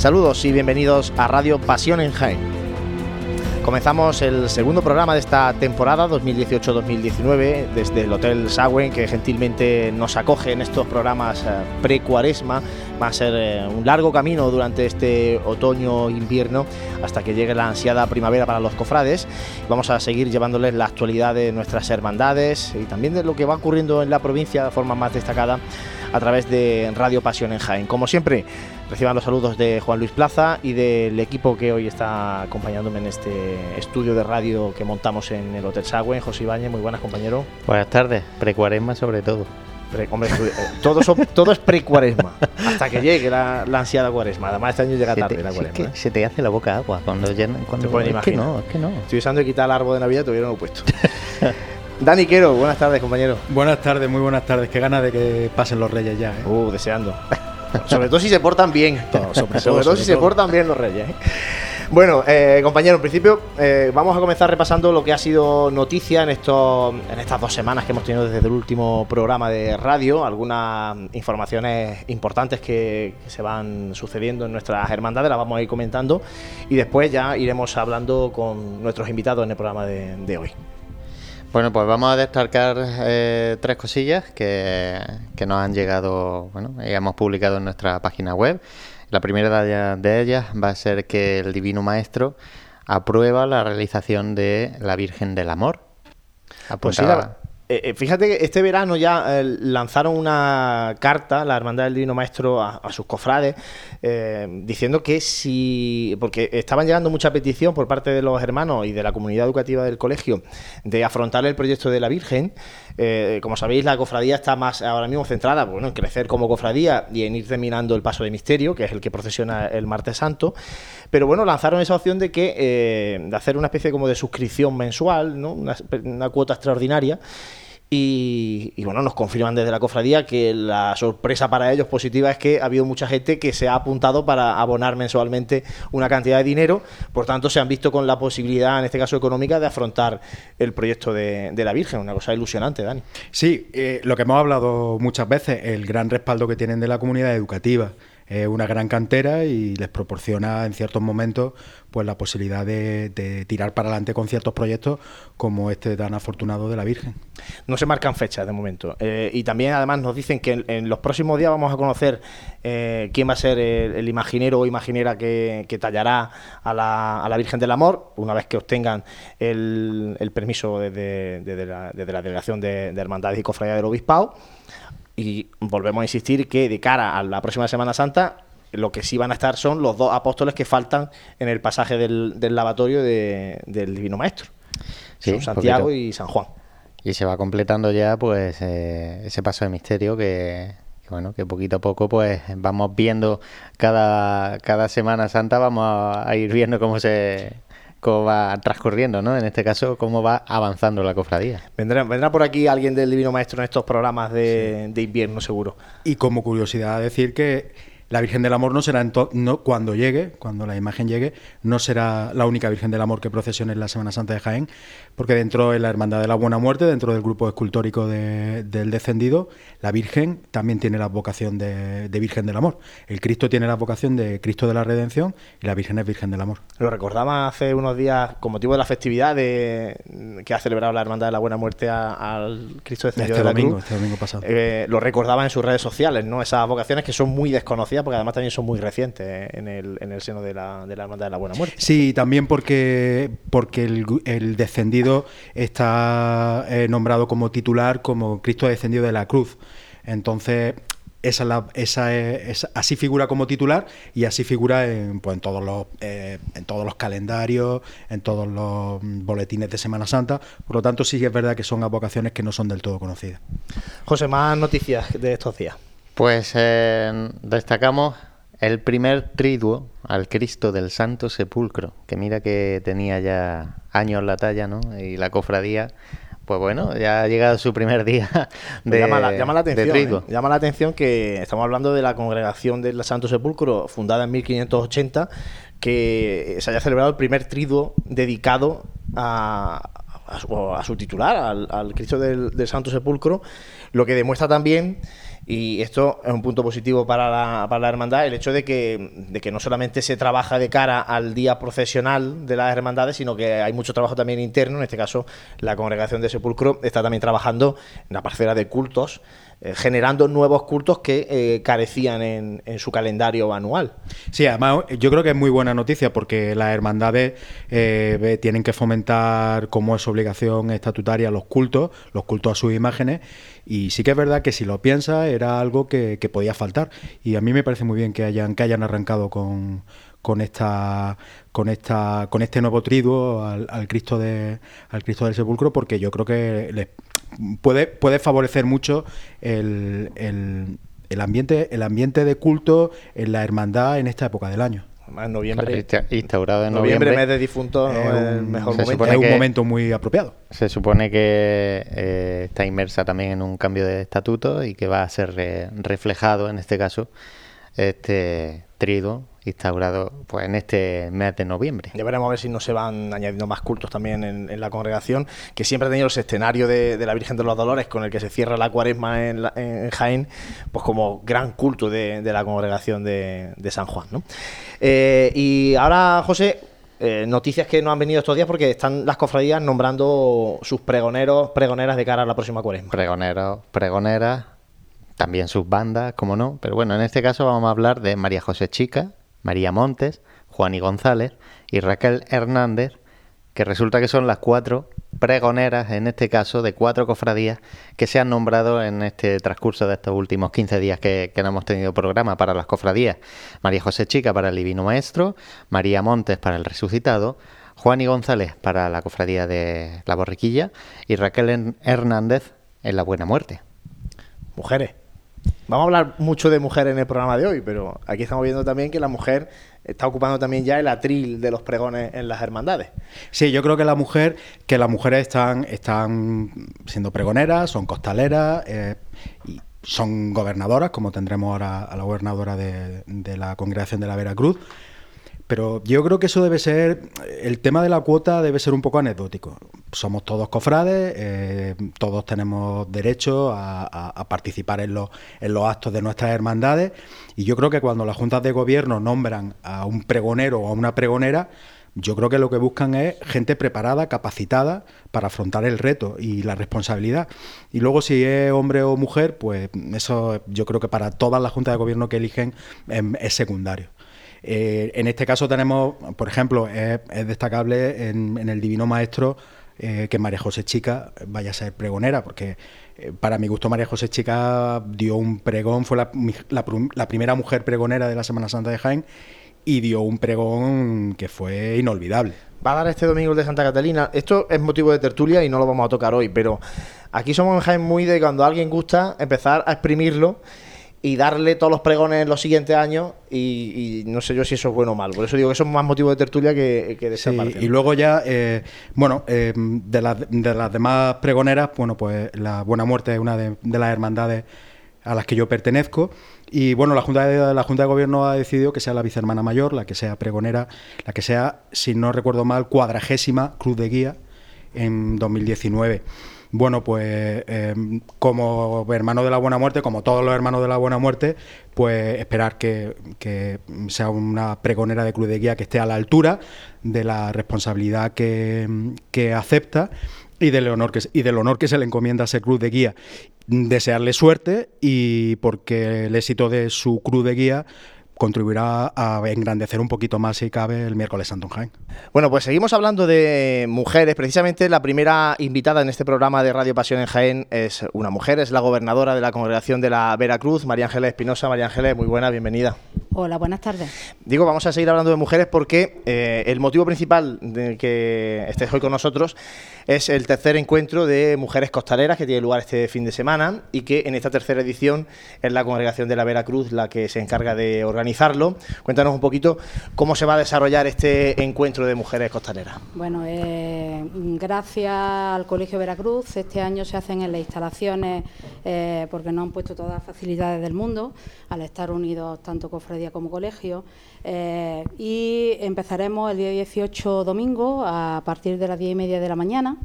Saludos y bienvenidos a Radio Pasión en Jaén. Comenzamos el segundo programa de esta temporada 2018-2019 desde el Hotel Sagüen que gentilmente nos acoge en estos programas eh, pre-cuaresma. Va a ser eh, un largo camino durante este otoño-invierno hasta que llegue la ansiada primavera para los cofrades. Vamos a seguir llevándoles la actualidad de nuestras hermandades y también de lo que va ocurriendo en la provincia de forma más destacada a través de Radio Pasión en Jaén. Como siempre, reciban los saludos de Juan Luis Plaza y del equipo que hoy está acompañándome en este estudio de radio que montamos en el Hotel Sagüen. José Ibañez, muy buenas, compañero. Buenas tardes, precuaresma sobre todo. hombre, eh, todo, todo es pre-cuaresma, hasta que llegue la, ansiada cuaresma. Además, este año llega tarde la cuaresma. ¿eh? se te hace la boca agua cuando llena. Cuando... Te es que no, es que no. Estoy usando de quitar el árbol de Navidad y todavía no lo he puesto. Dani Quero, buenas tardes, compañero. Buenas tardes, muy buenas tardes. Qué ganas de que pasen los reyes ya. ¿eh? Uh, deseando. Sobre todo si se portan bien. sobre, todo, si se portan bien los reyes. ¿eh? Bueno, eh, compañero, en principio eh, vamos a comenzar repasando lo que ha sido noticia en, estos, en estas dos semanas que hemos tenido desde el último programa de radio, algunas informaciones importantes que, se van sucediendo en nuestras hermandades, las vamos a ir comentando y después ya iremos hablando con nuestros invitados en el programa de hoy. Bueno, pues vamos a destacar eh, tres cosillas que, nos han llegado, bueno, y hemos publicado en nuestra página web. La primera de ellas va a ser que el Divino Maestro aprueba la realización de la Virgen del Amor. Pues eh, eh, fíjate que este verano ya eh, lanzaron una carta, la Hermandad del Divino Maestro, a, sus cofrades, diciendo que si. Porque estaban llegando mucha petición por parte de los hermanos y de la comunidad educativa del colegio de afrontar el proyecto de la Virgen. como sabéis, la cofradía está más ahora mismo centrada bueno, en crecer como cofradía y en ir terminando el paso de misterio, que es el que procesiona el martes santo. Pero bueno, lanzaron esa opción de que de hacer una especie como de suscripción mensual, ¿no? una cuota extraordinaria y, bueno, nos confirman desde la cofradía que la sorpresa para ellos positiva es que ha habido mucha gente que se ha apuntado para abonar mensualmente una cantidad de dinero, por tanto se han visto con la posibilidad, en este caso económica, de afrontar el proyecto de, la Virgen, una cosa ilusionante, Dani. Sí, eh, lo que hemos hablado muchas veces, el gran respaldo que tienen de la comunidad educativa es una gran cantera y les proporciona en ciertos momentos pues la posibilidad de, tirar para adelante con ciertos proyectos como este tan afortunado de la Virgen. No se marcan fechas de momento. Eh, y también además nos dicen que en, los próximos días vamos a conocer eh, quién va a ser el, imaginero o imaginera que, tallará a la, Virgen del Amor, una vez que obtengan el, permiso desde, la, Delegación de, de Hermandades y Cofradía del Obispado. Y volvemos a insistir que de cara a la próxima Semana Santa, lo que sí van a estar son los dos apóstoles que faltan en el pasaje del, lavatorio del Divino Maestro. son Santiago y San Juan. Y se va completando ya pues eh, ese paso de misterio que, bueno, que poquito a poco pues vamos viendo cada, cada Semana Santa, vamos a ir viendo cómo se cómo va transcurriendo, ¿no? En este caso, cómo va avanzando la cofradía. Vendrá, vendrá por aquí alguien del Divino Maestro en estos programas de, de invierno, seguro. Y como curiosidad decir que la Virgen del Amor no será no, cuando llegue, cuando la imagen llegue, no será la única Virgen del Amor que procesione en la Semana Santa de Jaén, porque dentro de la Hermandad de la Buena Muerte, dentro del grupo escultórico del descendido, la Virgen también tiene la vocación de, Virgen del Amor. El Cristo tiene la vocación de Cristo de la Redención y la Virgen es Virgen del Amor. Lo recordaba hace unos días con motivo de la festividad de, que ha celebrado la Hermandad de la Buena Muerte al Cristo descendido este de la domingo, Este domingo pasado. Eh, lo recordaba en sus redes sociales, ¿no? Esas vocaciones que son muy desconocidas porque además también son muy recientes en el, en el seno de la, de la Hermandad de la Buena Muerte. Sí, también porque, porque el, descendido está eh, nombrado como titular como Cristo descendido de la cruz. Entonces, esa, esa, es, así figura como titular y así figura en, pues, en, todos los, eh, en todos los calendarios, en todos los boletines de Semana Santa. Por lo tanto, sí es verdad que son vocaciones que no son del todo conocidas. José, más noticias de estos días. Pues eh, destacamos el primer triduo al Cristo del Santo Sepulcro, que mira que tenía ya años la talla, ¿no? Y la cofradía, pues bueno, ya ha llegado su primer día de, llama, la, llama la atención, ¿eh? llama la atención que estamos hablando de la congregación del Santo Sepulcro, fundada en 1580, que se haya celebrado el primer triduo dedicado a, a, su, titular, al, Cristo del, del Santo Sepulcro, lo que demuestra también Y esto es un punto positivo para la, para la hermandad, el hecho de que, de que no solamente se trabaja de cara al día procesional de las hermandades, sino que hay mucho trabajo también interno, en este caso la congregación de Sepulcro está también trabajando en la parcela de cultos, eh, generando nuevos cultos que eh, carecían en, su calendario anual. Sí, además yo creo que es muy buena noticia porque las hermandades eh, tienen que fomentar como es obligación estatutaria los cultos, los cultos a sus imágenes y sí que es verdad que si lo piensas era algo que, podía faltar y a mí me parece muy bien que hayan, que hayan arrancado con, con esta con esta con este nuevo triduo al, Cristo de al Cristo del sepulcro porque yo creo que les puede, puede favorecer mucho el, el, ambiente, el ambiente de culto en la hermandad en esta época del año. en noviembre. Instaurado en noviembre. mes de difuntos, es el mejor momento. Es un momento muy apropiado. Se supone que eh, está inmersa también en un cambio de estatuto y que va a ser reflejado, en este caso, este trido instaurado pues en este mes de noviembre. Ya veremos a ver si no se van añadiendo más cultos también en, la congregación, que siempre ha tenido ese escenario de, la Virgen de los Dolores con el que se cierra la cuaresma en, Jaén, pues como gran culto de, la congregación de, San Juan. Eh, y ahora, José, eh, noticias que no han venido estos días porque están las cofradías nombrando sus pregoneros, pregoneras de cara a la próxima cuaresma. Pregoneros, pregoneras, también sus bandas, como no, pero bueno, en este caso vamos a hablar de María José Chica, María Montes, Juan y González y Raquel Hernández, que resulta que son las cuatro pregoneras, en este caso, de cuatro cofradías que se han nombrado en este transcurso de estos últimos 15 días que, no hemos tenido programa para las cofradías. María José Chica para el Divino Maestro, María Montes para el Resucitado, Juan y González para la cofradía de la Borriquilla y Raquel Hernández en la Buena Muerte. Mujeres. Vamos a hablar mucho de mujer en el programa de hoy, pero aquí estamos viendo también que la mujer está ocupando también ya el atril de los pregones en las hermandades. Sí, yo creo que la mujer, que las mujeres están, están siendo pregoneras, son costaleras eh, y son gobernadoras, como tendremos ahora a la gobernadora de, de la congregación de la Veracruz. Pero yo creo que eso debe ser, el tema de la cuota debe ser un poco anecdótico. Somos todos cofrades, eh, todos tenemos derecho a, participar en los, actos de nuestras hermandades y yo creo que cuando las juntas de gobierno nombran a un pregonero o a una pregonera, yo creo que lo que buscan es gente preparada, capacitada para afrontar el reto y la responsabilidad. Y luego si es hombre o mujer, pues eso yo creo que para todas las juntas de gobierno que eligen em, es secundario. Eh, en este caso tenemos, por ejemplo, es, destacable en, el Divino Maestro eh, que María José Chica vaya a ser pregonera, porque eh, para mi gusto María José Chica dio un pregón, fue la, primera mujer pregonera de la Semana Santa de Jaén y dio un pregón que fue inolvidable. Va a dar este domingo el de Santa Catalina. Esto es motivo de tertulia y no lo vamos a tocar hoy, pero aquí somos en Jaén muy de cuando alguien gusta empezar a exprimirlo y darle todos los pregones en los siguientes años y, no sé yo si eso es bueno o mal. Por eso digo que eso es más motivo de tertulia que, de esa parte. Y luego ya, eh, bueno, eh, de, de, las demás pregoneras, bueno, pues la Buena Muerte es una de, las hermandades a las que yo pertenezco. Y bueno, la Junta, de, la Junta de Gobierno ha decidido que sea la vicehermana mayor, la que sea pregonera, la que sea, si no recuerdo mal, cuadragésima Cruz de Guía en 2019. Bueno, pues em, como hermano de la Buena Muerte, como todos los hermanos de la Buena Muerte, pues esperar que, sea una pregonera de Cruz de Guía que esté a la altura de la responsabilidad que, acepta y del honor que y del honor que se le encomienda a ser cruz de guía. Desearle suerte y porque el éxito de su cruz de guía contribuirá a engrandecer un poquito más, si cabe, el miércoles Santo Jaén. Bueno, pues seguimos hablando de mujeres. Precisamente la primera invitada en este programa de Radio Pasión en Jaén es una mujer, es la gobernadora de la congregación de la Veracruz, María Ángeles Espinosa. María Ángeles, muy buena, bienvenida. Hola, buenas tardes. Digo, vamos a seguir hablando de mujeres porque eh, el motivo principal de que estés hoy con nosotros es el tercer encuentro de mujeres costaleras que tiene lugar este fin de semana y que en esta tercera edición es la congregación de la Veracruz la que se encarga de Cuéntanos un poquito cómo se va a desarrollar este encuentro de mujeres costaleras. Bueno, eh, gracias al Colegio Veracruz, este año se hacen en las instalaciones eh, porque no han puesto todas las facilidades del mundo al estar unidos tanto cofradía como colegio. Eh, y empezaremos el día 18 domingo a partir de las 10 y media de la mañana.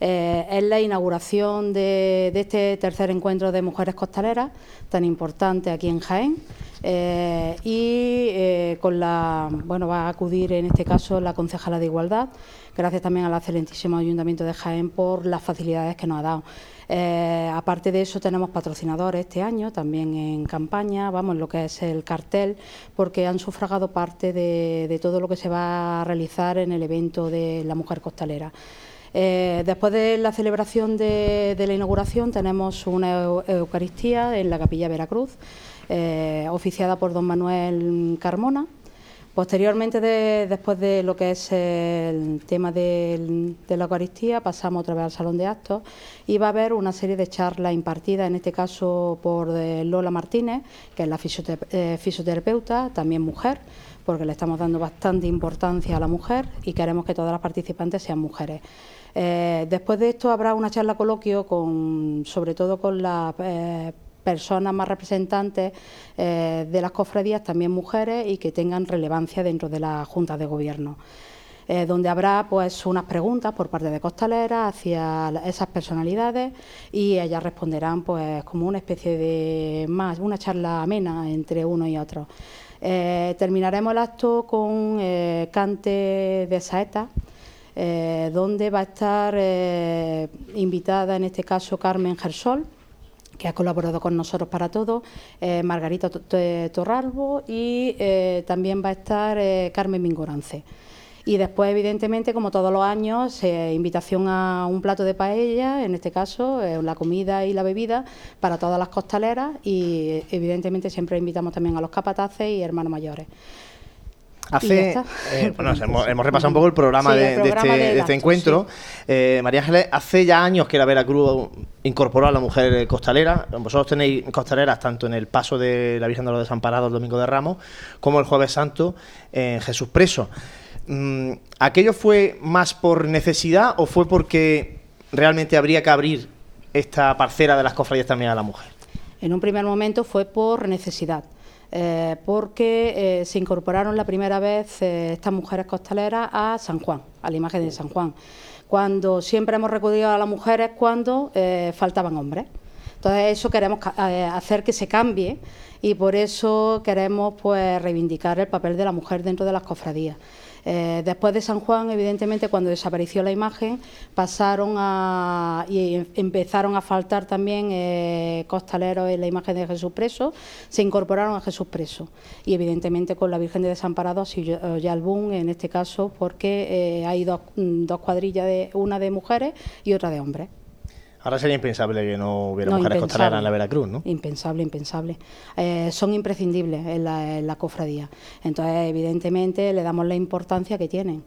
Eh, es la inauguración de, este tercer encuentro de mujeres costaleras, tan importante aquí en Jaén. Eh, y eh, con la bueno va a acudir en este caso la concejala de igualdad gracias también al excelentísimo ayuntamiento de Jaén por las facilidades que nos ha dado aparte de eso tenemos patrocinadores este año también en campaña vamos lo que es el cartel porque han sufragado parte de todo lo que se va a realizar en el evento de la mujer costalera eh, después de la celebración de, la inauguración tenemos una Eucaristía en la Capilla Veracruz, eh, oficiada por don Manuel Carmona. Posteriormente, después de lo que es el tema de, la Eucaristía, pasamos otra vez al Salón de Actos y va a haber una serie de charlas impartidas, en este caso por eh, Lola Martínez, que es la fisioterapeuta, también mujer, porque le estamos dando bastante importancia a la mujer y queremos que todas las participantes sean mujeres. Eh, después de esto habrá una charla coloquio con, sobre todo con las eh, personas más representantes eh, de las cofradías, también mujeres, y que tengan relevancia dentro de la Junta de Gobierno. donde habrá pues unas preguntas por parte de costaleras hacia esas personalidades y ellas responderán pues como una especie de más una charla amena entre uno y otro. terminaremos el acto con cante de saeta eh, donde va a estar eh, invitada en este caso Carmen Gersol, que ha colaborado con nosotros para todo, eh, Margarita Torralbo y también va a estar Carmen Mingorance. Y después, evidentemente, como todos los años, invitación a un plato de paella, en este caso, la comida y la bebida para todas las costaleras y, evidentemente, siempre invitamos también a los capataces y hermanos mayores. Hace, eh, bueno, hemos, repasado un poco el programa, de, este, este encuentro. Eh, María Ángeles, hace ya años que la Veracruz incorporó a la mujer costalera. Vosotros tenéis costaleras tanto en el paso de la Virgen de los Desamparados el Domingo de Ramos como el Jueves Santo en Jesús Preso. Mm, ¿Aquello fue más por necesidad o fue porque realmente habría que abrir esta parcera de las cofradías también a la mujer? En un primer momento fue por necesidad eh, porque eh, se incorporaron la primera vez eh, estas mujeres costaleras a San Juan, a la imagen de San Juan, cuando siempre hemos recorrido a las mujeres cuando faltaban hombres. Entonces eso queremos hacer que se cambie y por eso queremos pues reivindicar el papel de la mujer dentro de las cofradías. Eh, después de San Juan, evidentemente, cuando desapareció la imagen, pasaron a y em, empezaron a faltar también eh, costaleros en la imagen de Jesús preso, se incorporaron a Jesús preso y evidentemente con la Virgen de Desamparados y ya el boom en este caso porque eh, hay dos, dos cuadrillas, de, una de mujeres y otra de hombres. Ahora sería impensable que no hubiera mujeres costaleras en la Veracruz, ¿no? Impensable, impensable. Eh, son imprescindibles en la, cofradía. Entonces, evidentemente, le damos la importancia que tienen.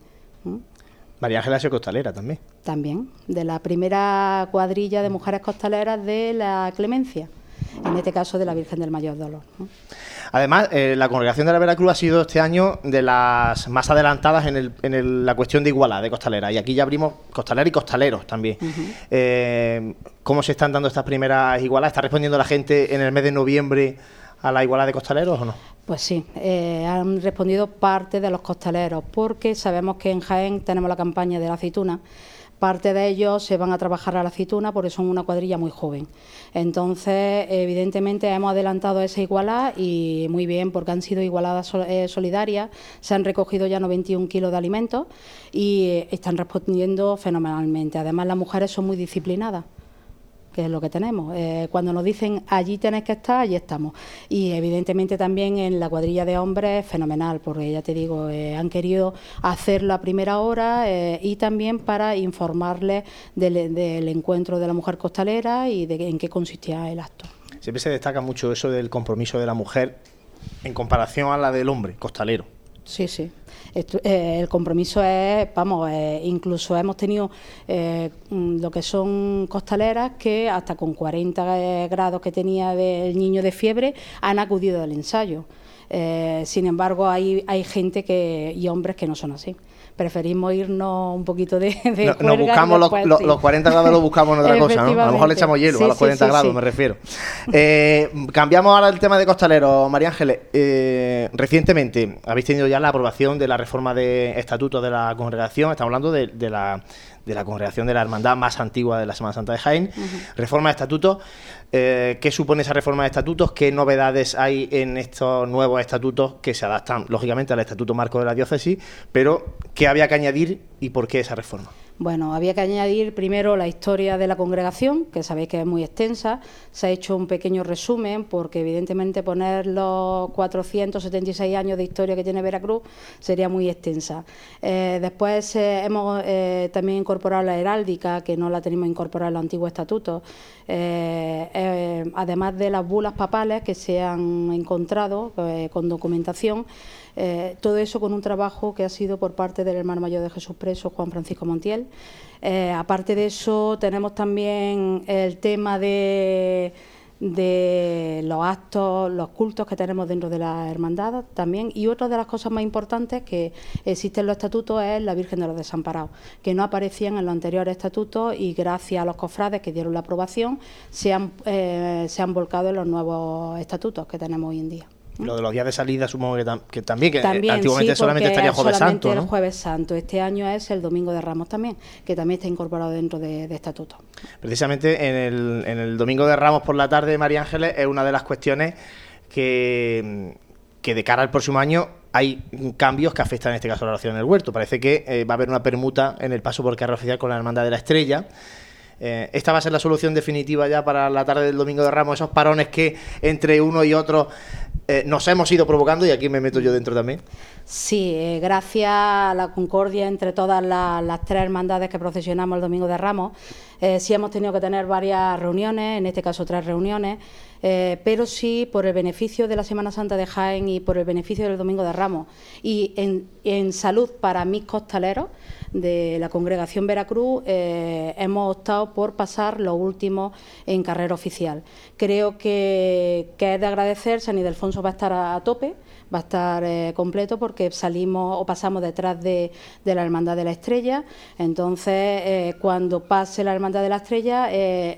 María Ángela ha sido costalera también. También, de la primera cuadrilla de mujeres costaleras de la Clemencia, en este caso de la Virgen del Mayor Dolor. Además, eh, la congregación de la Veracruz ha sido este año de las más adelantadas en, la cuestión de igualdad de costalera. Y aquí ya abrimos costalera y costaleros también. Eh, ¿Cómo se están dando estas primeras igualdades? ¿Está respondiendo la gente en el mes de noviembre a la igualdad de costaleros o no? Pues sí, eh, han respondido parte de los costaleros, porque sabemos que en Jaén tenemos la campaña de la aceituna Parte de ellos se van a trabajar a la aceituna porque son una cuadrilla muy joven. Entonces, evidentemente hemos adelantado esa igualdad y muy bien porque han sido igualadas eh, solidarias, se han recogido ya 91 kilos de alimentos y están respondiendo fenomenalmente. Además, las mujeres son muy disciplinadas que es lo que tenemos. Eh, cuando nos dicen allí tenéis que estar, allí estamos. Y evidentemente también en la cuadrilla de hombres, fenomenal, porque ya te digo, eh, han querido hacerlo a primera hora eh, y también para informarles del, encuentro de la mujer costalera y de en qué consistía el acto. Siempre se destaca mucho eso del compromiso de la mujer en comparación a la del hombre costalero. Sí, sí. Eh, el compromiso es, vamos, eh, incluso hemos tenido eh, mm, lo que son costaleras que hasta con 40 grados que tenía el niño de fiebre han acudido al ensayo. sin embargo, hay, hay gente que, y hombres que no son así preferimos irnos un poquito de, de no, buscamos los, 40 grados los buscamos en otra cosa, ¿no? A lo mejor le echamos hielo a los 40 grados, me refiero. Eh, cambiamos ahora el tema de costalero, María Ángeles. Eh, recientemente habéis tenido ya la aprobación de la reforma de estatuto de la congregación, estamos hablando de, la de la congregación de la hermandad más antigua de la Semana Santa de Jaén. Reforma de estatutos. Eh, ¿Qué supone esa reforma de estatutos? ¿Qué novedades hay en estos nuevos estatutos que se adaptan, lógicamente, al estatuto marco de la diócesis? Pero, ¿qué había que añadir y por qué esa reforma? Bueno, había que añadir primero la historia de la congregación, que sabéis que es muy extensa. Se ha hecho un pequeño resumen, porque evidentemente poner los 476 años de historia que tiene Veracruz sería muy extensa. Eh, después eh, hemos eh, también incorporado la heráldica, que no la tenemos incorporada en los antiguos estatutos, además de las bulas papales que se han encontrado con documentación. Eh, todo eso con un trabajo que ha sido por parte del hermano mayor de Jesús Preso, Juan Francisco Montiel. Eh, aparte de eso, tenemos también el tema de, los actos, los cultos que tenemos dentro de la hermandad también. Y otra de las cosas más importantes que existen en los estatutos es la Virgen de los Desamparados, que no aparecían en los anteriores estatutos y gracias a los cofrades que dieron la aprobación se han, eh, se han volcado en los nuevos estatutos que tenemos hoy en día. Lo de los días de salida supongo que, también, que antiguamente solamente estaría Jueves Santo. el Jueves Santo. Este año es el Domingo de Ramos también, que también está incorporado dentro de, estatuto. Precisamente en el, en el Domingo de Ramos por la tarde, María Ángeles, es una de las cuestiones que, que de cara al próximo año hay cambios que afectan en este caso a la oración en el huerto. Parece que eh, va a haber una permuta en el paso por carrera oficial con la Hermandad de la Estrella. Eh, esta va a ser la solución definitiva ya para la tarde del Domingo de Ramos, esos parones que entre uno y otro eh, nos hemos ido provocando y aquí me meto yo dentro también. Sí, eh, gracias a la concordia entre todas las, tres hermandades que procesionamos el Domingo de Ramos, eh, sí hemos tenido que tener varias reuniones, en este caso tres reuniones, pero sí por el beneficio de la Semana Santa de Jaén y por el beneficio del Domingo de Ramos y en salud para mis costaleros, de la congregación Veracruz eh, hemos optado por pasar lo último en carrera oficial. Creo que, es de agradecer, San Ildefonso va a estar a, tope, va a estar eh, completo porque salimos o pasamos detrás de, la Hermandad de la Estrella. Entonces, eh, cuando pase la Hermandad de la Estrella,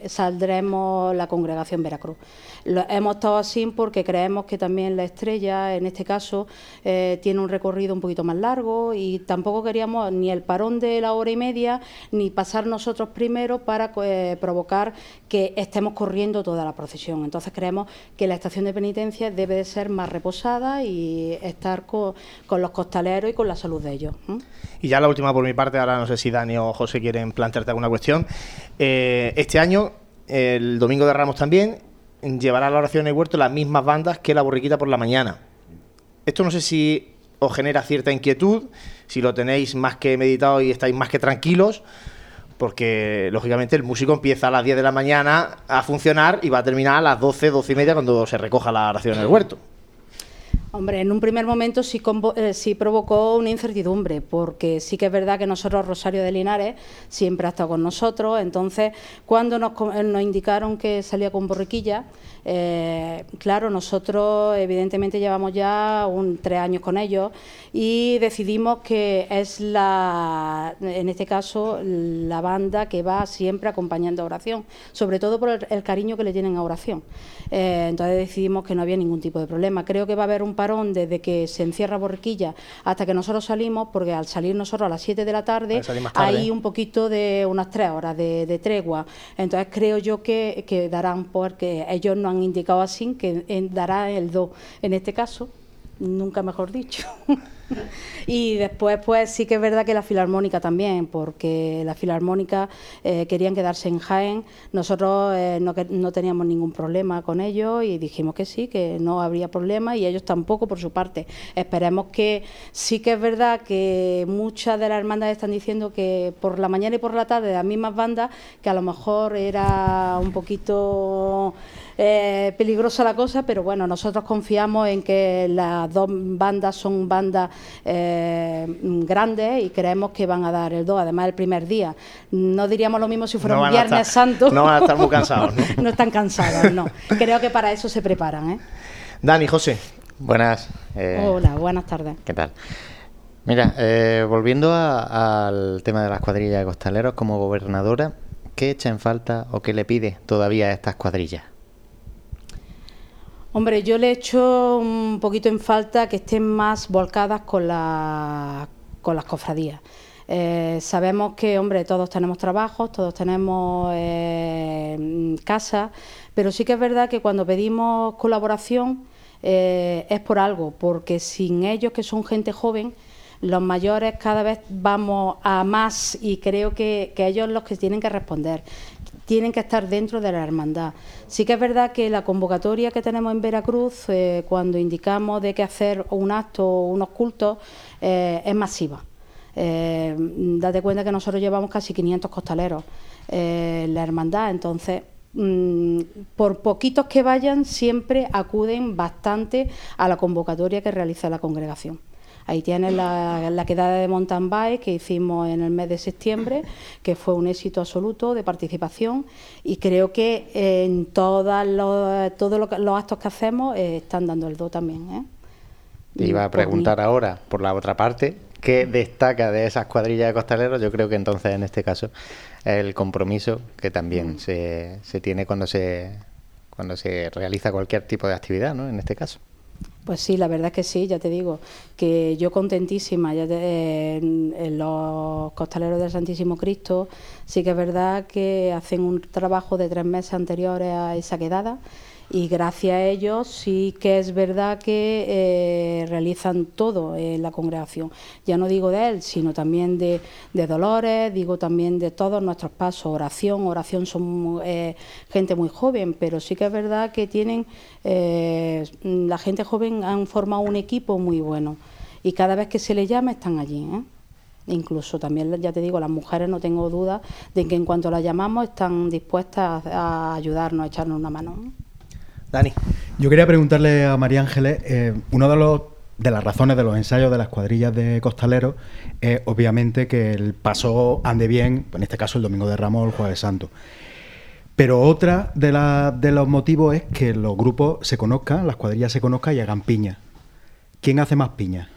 saldremos la congregación Veracruz hemos estado así porque creemos que también la estrella, en este caso, eh, tiene un recorrido un poquito más largo y tampoco queríamos ni el parón de la hora y media ni pasar nosotros primero para eh, provocar que estemos corriendo toda la procesión. Entonces creemos que la estación de penitencia debe de ser más reposada y estar con, los costaleros y con la salud de ellos. Y ya la última por mi parte, ahora no sé si Dani o José quieren plantearte alguna cuestión. Eh, este año, el Domingo de Ramos también, llevará la oración en el huerto las mismas bandas que la borriquita por la mañana. Esto no sé si os genera cierta inquietud, si lo tenéis más que meditado y estáis más que tranquilos, porque lógicamente el músico empieza a las 10 de la mañana a funcionar y va a terminar a las 12, 12 y media cuando se recoja la oración en el huerto. Hombre, en un primer momento sí, eh, sí, provocó una incertidumbre, porque sí que es verdad que nosotros, Rosario de Linares, siempre ha estado con nosotros, entonces cuando nos, indicaron que salía con borriquilla, eh, claro, nosotros evidentemente llevamos ya un, tres años con ellos y decidimos que es la, en este caso, la banda que va siempre acompañando a oración, sobre todo por el, cariño que le tienen a oración. Eh, entonces decidimos que no había ningún tipo de problema. Creo que va a haber un parón desde que se encierra Borriquilla hasta que nosotros salimos, porque al salir nosotros a las 7 de la tarde, hay un poquito de unas tres horas de, tregua. Entonces creo yo que, que darán, porque ellos no han indicado así, que dará el do en este caso, nunca mejor dicho. y después, pues sí que es verdad que la Filarmónica también, porque la Filarmónica eh, querían quedarse en Jaén. Nosotros eh, no, no, teníamos ningún problema con ellos y dijimos que sí, que no habría problema y ellos tampoco por su parte. Esperemos que sí que es verdad que muchas de las hermandades están diciendo que por la mañana y por la tarde las mismas bandas, que a lo mejor era un poquito eh, peligrosa la cosa, pero bueno, nosotros confiamos en que las dos bandas son bandas eh, grandes y creemos que van a dar el 2, además el primer día. No diríamos lo mismo si fuera un Viernes Santo. No van a estar muy cansados. ¿no? no están cansados, no. Creo que para eso se preparan. ¿eh? Dani, José. Buenas. Eh, Hola, buenas tardes. ¿Qué tal? Mira, eh, volviendo al tema de las cuadrillas de costaleros, como gobernadora, ¿qué echa en falta o qué le pide todavía a estas cuadrillas? Hombre, yo le echo un poquito en falta que estén más volcadas con, la, con las cofradías. Eh, sabemos que, hombre, todos tenemos trabajos, todos tenemos eh, casa, pero sí que es verdad que cuando pedimos colaboración eh, es por algo, porque sin ellos, que son gente joven, los mayores cada vez vamos a más y creo que, que ellos los que tienen que responder tienen que estar dentro de la hermandad. Sí que es verdad que la convocatoria que tenemos en Veracruz, eh, cuando indicamos de que hacer un acto o unos cultos, eh, es masiva. Eh, date cuenta que nosotros llevamos casi 500 costaleros la hermandad, entonces mm, por poquitos que vayan, siempre acuden bastante a la convocatoria que realiza la congregación. Ahí tienes la, la quedada de mountain bike que hicimos en el mes de septiembre, que fue un éxito absoluto de participación y creo que en todas los, todos los actos que hacemos eh, están dando el do también. ¿eh? Te iba a preguntar ahora, por la otra parte, ¿qué destaca de esas cuadrillas de costaleros? Yo creo que entonces en este caso el compromiso que también se, se tiene cuando se cuando se realiza cualquier tipo de actividad, ¿no? En este caso. Pues sí, la verdad es que sí, ya te digo, que yo contentísima ya en, en, los costaleros del Santísimo Cristo, sí que es verdad que hacen un trabajo de tres meses anteriores a esa quedada y gracias a ellos sí que es verdad que eh, realizan todo en la congregación. Ya no digo de él, sino también de, Dolores, digo también de todos nuestros pasos, oración, oración son eh, gente muy joven, pero sí que es verdad que tienen, eh, la gente joven han formado un equipo muy bueno y cada vez que se les llama están allí. Incluso también, ya te digo, las mujeres no tengo duda de que en cuanto las llamamos están dispuestas a ayudarnos, a echarnos una mano. Dani. Yo quería preguntarle a María Ángeles, eh, uno de los de las razones de los ensayos de las cuadrillas de costaleros es obviamente que el paso ande bien, en este caso el Domingo de Ramos o el Jueves Santo. Pero otra de, de los motivos es que los grupos se conozcan, las cuadrillas se conozcan y hagan piña. ¿Quién hace más piña?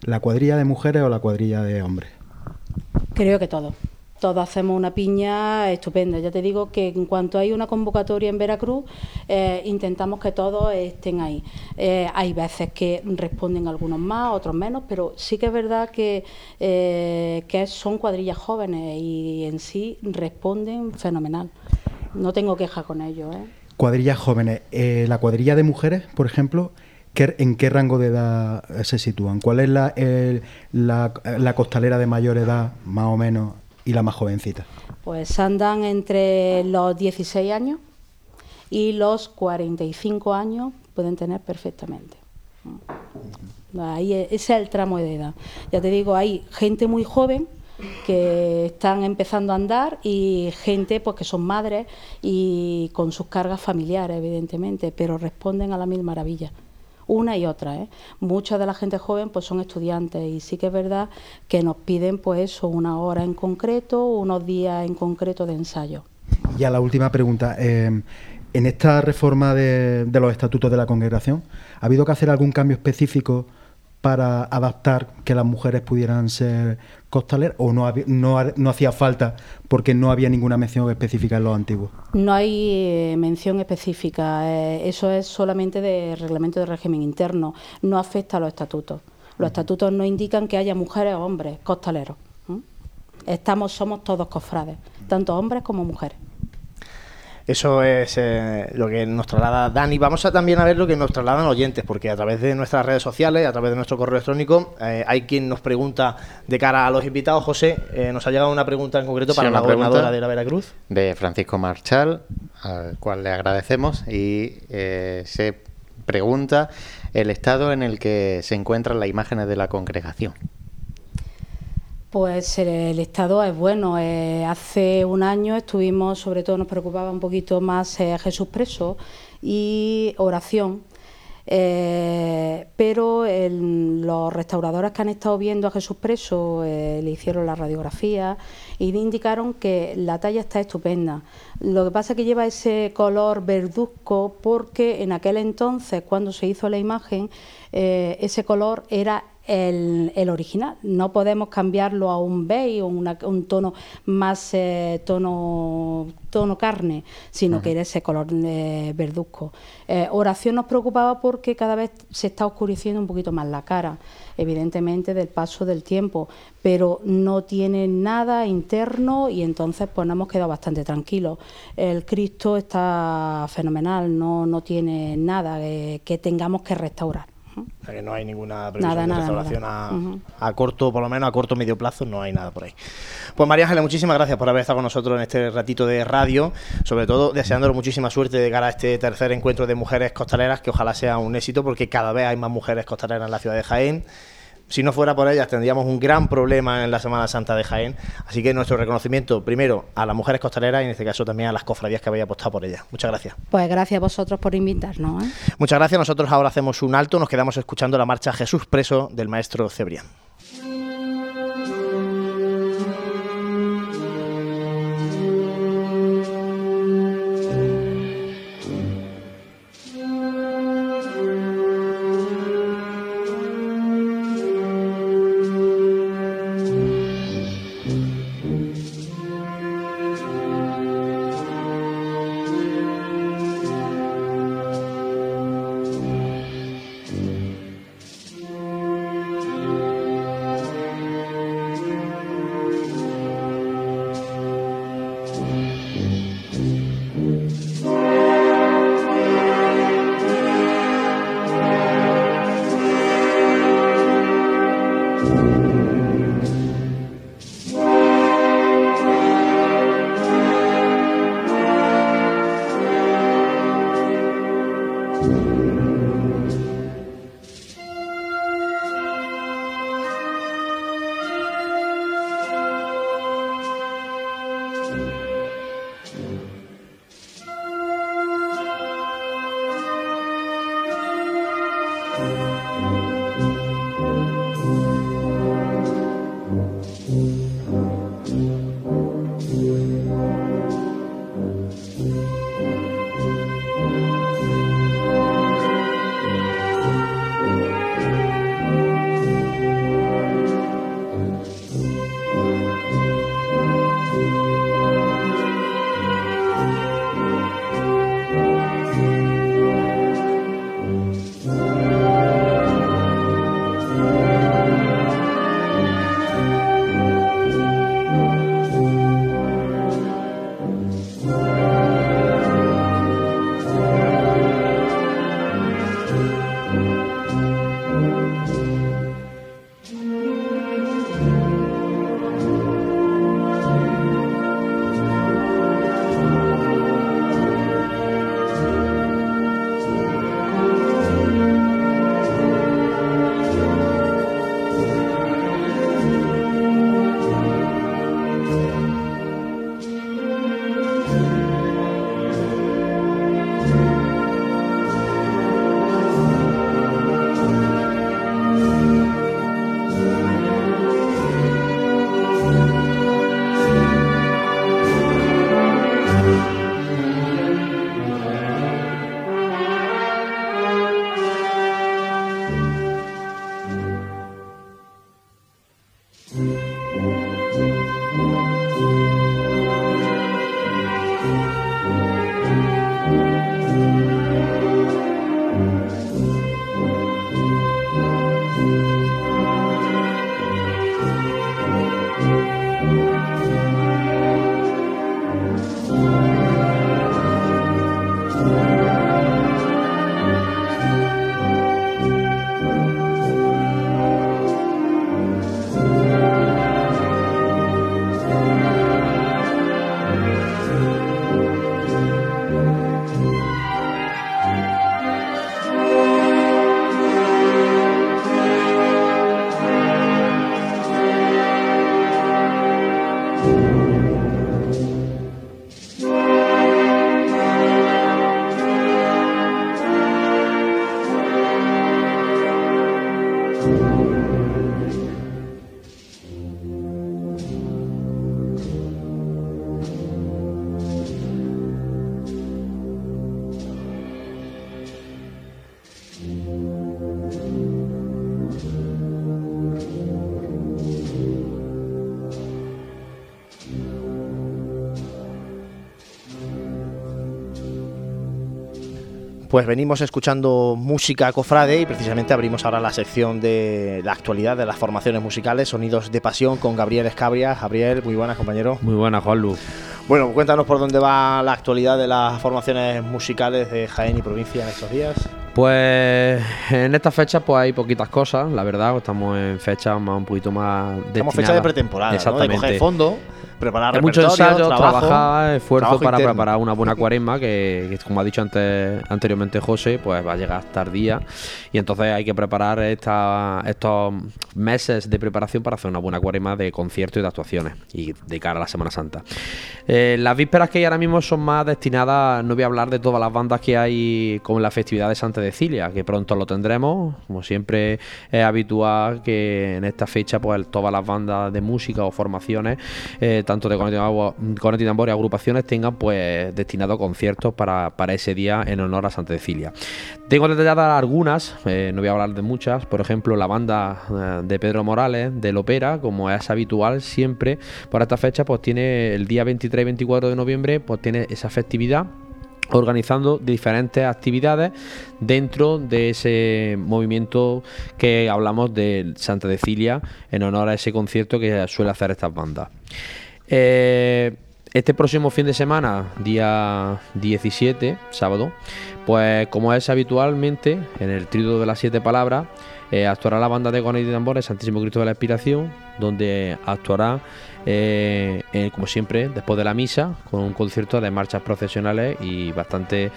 ¿La cuadrilla de mujeres o la cuadrilla de hombres? Creo que todo todos hacemos una piña estupenda. Ya te digo que en cuanto hay una convocatoria en Veracruz, eh, intentamos que todos estén ahí. Eh, hay veces que responden algunos más, otros menos, pero sí que es verdad que, eh, que son cuadrillas jóvenes y en sí responden fenomenal. No tengo queja con ellos. Cuadrillas jóvenes. la cuadrilla de mujeres, por ejemplo, ¿En qué rango de edad se sitúan? ¿Cuál es la, la, la, costalera de mayor edad, más o menos, y la más jovencita? Pues andan entre los 16 años y los 45 años pueden tener perfectamente. Ahí ese es el tramo de edad. Ya te digo, hay gente muy joven que están empezando a andar y gente pues que son madres y con sus cargas familiares evidentemente, pero responden a la mil maravilla una y otra. ¿eh? Mucha de la gente joven pues son estudiantes y sí que es verdad que nos piden pues una hora en concreto, unos días en concreto de ensayo. Y a la última pregunta. Eh, en esta reforma de los estatutos de la congregación, ¿ha habido que hacer algún cambio específico para adaptar que las mujeres pudieran ser costaleras o no, no, hacía falta porque no había ninguna mención específica en los antiguos? No hay eh, mención específica, eh, eso es solamente de reglamento de régimen interno, no afecta a los estatutos. Los estatutos no indican que haya mujeres o hombres costaleros. Estamos, somos todos cofrades, tanto hombres como mujeres. Eso es eh, lo que nos traslada Dani. Vamos a también a ver lo que nos trasladan oyentes, porque a través de nuestras redes sociales, a través de nuestro correo electrónico, eh, hay quien nos pregunta de cara a los invitados. José, eh, nos ha llegado una pregunta en concreto para la gobernadora de la Veracruz. De Francisco Marchal, al cual le agradecemos, y se pregunta el estado en el que se encuentran las imágenes de la congregación. Pues el estado es bueno. Eh, hace un año estuvimos, sobre todo nos preocupaba un poquito más eh, Jesús preso y oración. Eh, pero los restauradores que han estado viendo a Jesús preso le hicieron la radiografía y le indicaron que la talla está estupenda. Lo que pasa es que lleva ese color verduzco porque en aquel entonces, cuando se hizo la imagen, ese color era el, original. No podemos cambiarlo a un beige o un tono más eh, tono, tono carne, sino que era ese color eh, verduzco. Eh, oración nos preocupaba porque cada vez se está oscureciendo un poquito más la cara, evidentemente del paso del tiempo, pero no tiene nada interno y entonces pues nos hemos quedado bastante tranquilos. El Cristo está fenomenal, no, no tiene nada que tengamos que restaurar. O sea que no hay ninguna previsión de restauración a, corto, por lo menos a corto medio plazo, no hay nada por ahí. Pues María Ángeles, muchísimas gracias por haber estado con nosotros en este ratito de radio, sobre todo deseándoles muchísima suerte de cara a este tercer encuentro de mujeres costaleras, que ojalá sea un éxito, porque cada vez hay más mujeres costaleras en la ciudad de Jaén si no fuera por ellas tendríamos un gran problema en la Semana Santa de Jaén. Así que nuestro reconocimiento primero a las mujeres costaleras y en este caso también a las cofradías que habéis apostado por ellas. Muchas gracias. Pues gracias a vosotros por invitarnos. ¿eh? Muchas gracias. Nosotros ahora hacemos un alto, nos quedamos escuchando la marcha Jesús Preso del maestro Cebrián. Pues venimos escuchando música cofrade y precisamente abrimos ahora la sección de la actualidad de las formaciones musicales, Sonidos de Pasión con Gabriel Escabria. Gabriel, muy buenas compañero. Muy buenas, Juanlu. Bueno, cuéntanos por dónde va la actualidad de las formaciones musicales de Jaén y provincia en estos días. Pues en estas fechas pues hay poquitas cosas, la verdad, estamos en fechas más un poquito más Estamos en fecha de pretemporada, Exactamente. ¿no? de coger fondo preparar mucho ensayo, trabajo, trabajar, esfuerzo trabajo para preparar una buena cuaresma que, que, como ha dicho antes, anteriormente José, pues va a llegar tardía y entonces hay que preparar esta, estos meses de preparación para hacer una buena cuaresma de conciertos y de actuaciones y de cara a la Semana Santa. Eh, las vísperas que hay ahora mismo son más destinadas, no voy a hablar de todas las bandas que hay con la festividad de Santa Cecilia, que pronto lo tendremos, como siempre es habitual que en esta fecha pues todas las bandas de música o formaciones eh, tanto de Conet y Tambor y agrupaciones tengan pues destinado conciertos para, para, ese día en honor a Santa Cecilia. Tengo detalladas algunas, eh, no voy a hablar de muchas, por ejemplo la banda eh, de Pedro Morales del Opera, como es habitual siempre por esta fecha, pues tiene el día 23 y 24 de noviembre, pues tiene esa festividad organizando diferentes actividades dentro de ese movimiento que hablamos de Santa Cecilia en honor a ese concierto que suele hacer estas bandas. Eh, este próximo fin de semana, día 17, sábado, pues como es habitualmente en el trío de las siete palabras, eh, actuará la banda de Gones y Tambores Santísimo Cristo de la Expiración, donde actuará, eh, eh, como siempre, después de la misa, con un concierto de marchas procesionales y bastante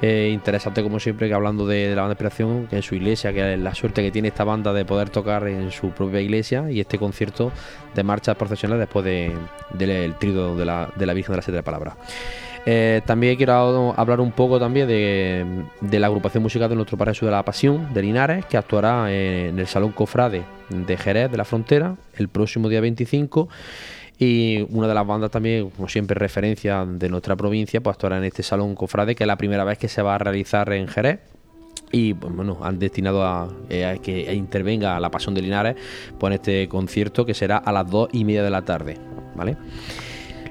eh, interesante, como siempre, que hablando de, la banda de Expiración, que en su iglesia, que la suerte que tiene esta banda de poder tocar en su propia iglesia y este concierto de marchas procesionales después del de, de, trío de la, de la Virgen de las Siete Palabras. Eh, también quiero hablar un poco también de, la agrupación musical de nuestro paraíso de la Pasión, de Linares, que actuará en el Salón Cofrade de Jerez de la Frontera el próximo día 25. Y una de las bandas también, como siempre, referencia de nuestra provincia, pues actuará en este Salón Cofrade, que es la primera vez que se va a realizar en Jerez y pues, bueno, han destinado a, eh, a, que intervenga la Pasión de Linares pues, en este concierto que será a las dos y media de la tarde, ¿vale?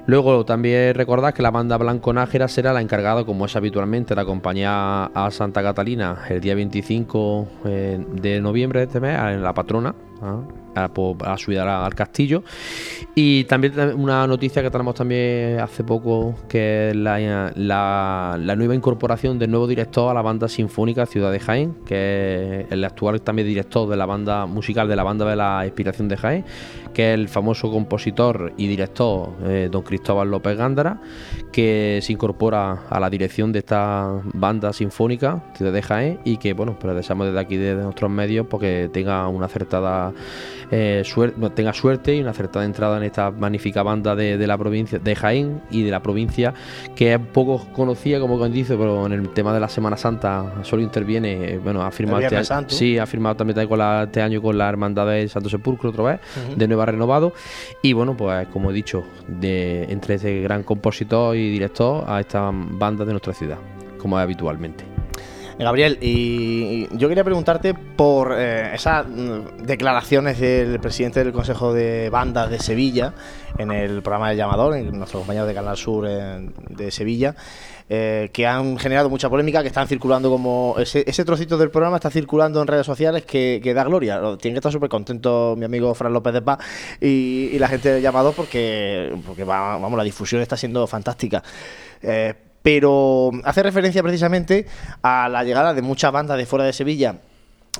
Luego también recordad que la banda Blanco Nájera será la encargada, como es habitualmente, de acompañar a Santa Catalina el día 25 eh, de noviembre de este mes, en la patrona, a, a subir al castillo. Y también una noticia que tenemos también hace poco, que es la, la, la, nueva incorporación del nuevo director a la banda sinfónica Ciudad de Jaén, que es el actual también director de la banda musical de la banda de la inspiración de Jaén, que es el famoso compositor y director eh, don Cristóbal López Gándara, que se incorpora a la dirección de esta banda sinfónica Ciudad de Jaén y que, bueno, pues deseamos desde aquí, desde nuestros medios, porque tenga una acertada eh, suerte, tenga suerte y una acertada entrada en esta magnífica banda de, de, la provincia de Jaén y de la provincia que es poco conocida como quien dice pero en el tema de la Semana Santa solo interviene eh, bueno ha firmado este año, sí ha firmado también con la, este año con la hermandad de Santo Sepulcro otra vez uh -huh. de nueva renovado. Y bueno pues como he dicho de entre ese gran compositor y director a esta banda de nuestra ciudad como es habitualmente Gabriel, y yo quería preguntarte por eh, esas declaraciones del presidente del Consejo de Bandas de Sevilla en el programa del llamador, en nuestro compañero de Canal Sur eh, de Sevilla, eh, que han generado mucha polémica, que están circulando como. Ese, trocito del programa está circulando en redes sociales que, da gloria. Tiene que estar súper contento mi amigo Fran López de Paz y, la gente del llamador porque, porque va, vamos, la difusión está siendo fantástica pero hace referencia precisamente a la llegada de muchas bandas de fuera de Sevilla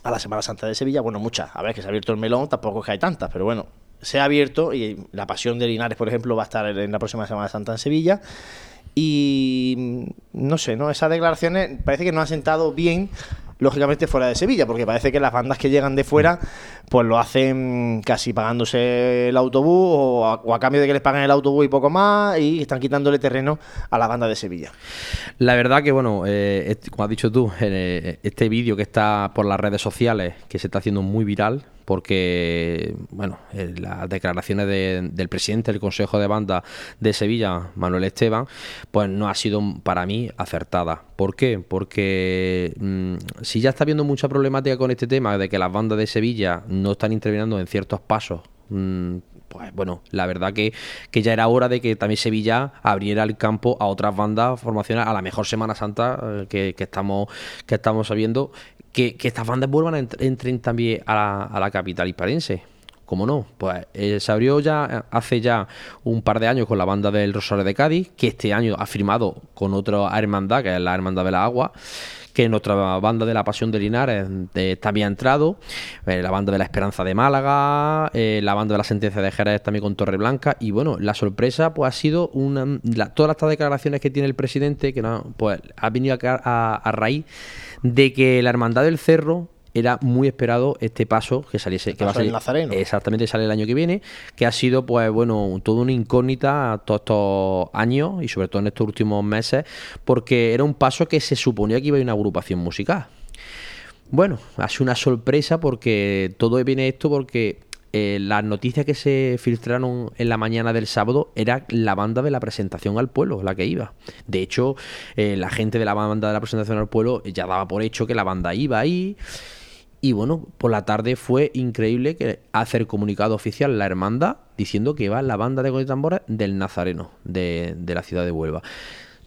a la Semana Santa de Sevilla. Bueno, muchas. A ver, que se ha abierto el melón, tampoco es que hay tantas, pero bueno, se ha abierto y la Pasión de Linares, por ejemplo, va a estar en la próxima Semana Santa en Sevilla. Y no sé, ¿no? Esas declaraciones parece que no han sentado bien lógicamente fuera de Sevilla, porque parece que las bandas que llegan de fuera, pues lo hacen casi pagándose el autobús o a, cambio de que les paguen el autobús y poco más, y están quitándole terreno a la banda de Sevilla. La verdad que, bueno, eh, como has dicho tú, eh, este vídeo que está por las redes sociales, que se está haciendo muy viral, porque, bueno, eh, las declaraciones de, del presidente del Consejo de Banda de Sevilla, Manuel Esteban, pues no ha sido para mí acertada. ¿Por qué? Porque mmm, si ya está habiendo mucha problemática con este tema de que las bandas de Sevilla no están interviniendo en ciertos pasos mmm, pues bueno, la verdad que, que ya era hora de que también Sevilla abriera el campo a otras bandas, formaciones, a la mejor Semana Santa eh, que, que estamos, que estamos sabiendo, que, que estas bandas vuelvan a ent- entren también a la, a la capital hispalense. ¿Cómo no? Pues eh, se abrió ya eh, hace ya un par de años con la banda del Rosario de Cádiz, que este año ha firmado con otra hermandad, que es la Hermandad de la Agua, que nuestra banda de la Pasión de Linares eh, también ha entrado, eh, la banda de la Esperanza de Málaga, eh, la banda de la Sentencia de Jerez también con Torre Blanca, y bueno, la sorpresa pues ha sido una, la- todas estas declaraciones que tiene el presidente, que no, pues ha venido a- a raíz de que la Hermandad del Cerro era muy esperado este paso que saliese que va a salir Nazareno. exactamente sale el año que viene que ha sido pues bueno toda una incógnita todos estos años y sobre todo en estos últimos meses porque era un paso que se suponía que iba a ir una agrupación musical bueno ha sido una sorpresa porque todo viene esto porque eh, las noticias que se filtraron en la mañana del sábado era la banda de la presentación al pueblo, la que iba. De hecho, eh, la gente de la banda de la presentación al pueblo ya daba por hecho que la banda iba ahí. Y bueno, por la tarde fue increíble que hacer comunicado oficial la hermandad diciendo que iba la banda de Con y tambores del Nazareno de, de la ciudad de Huelva.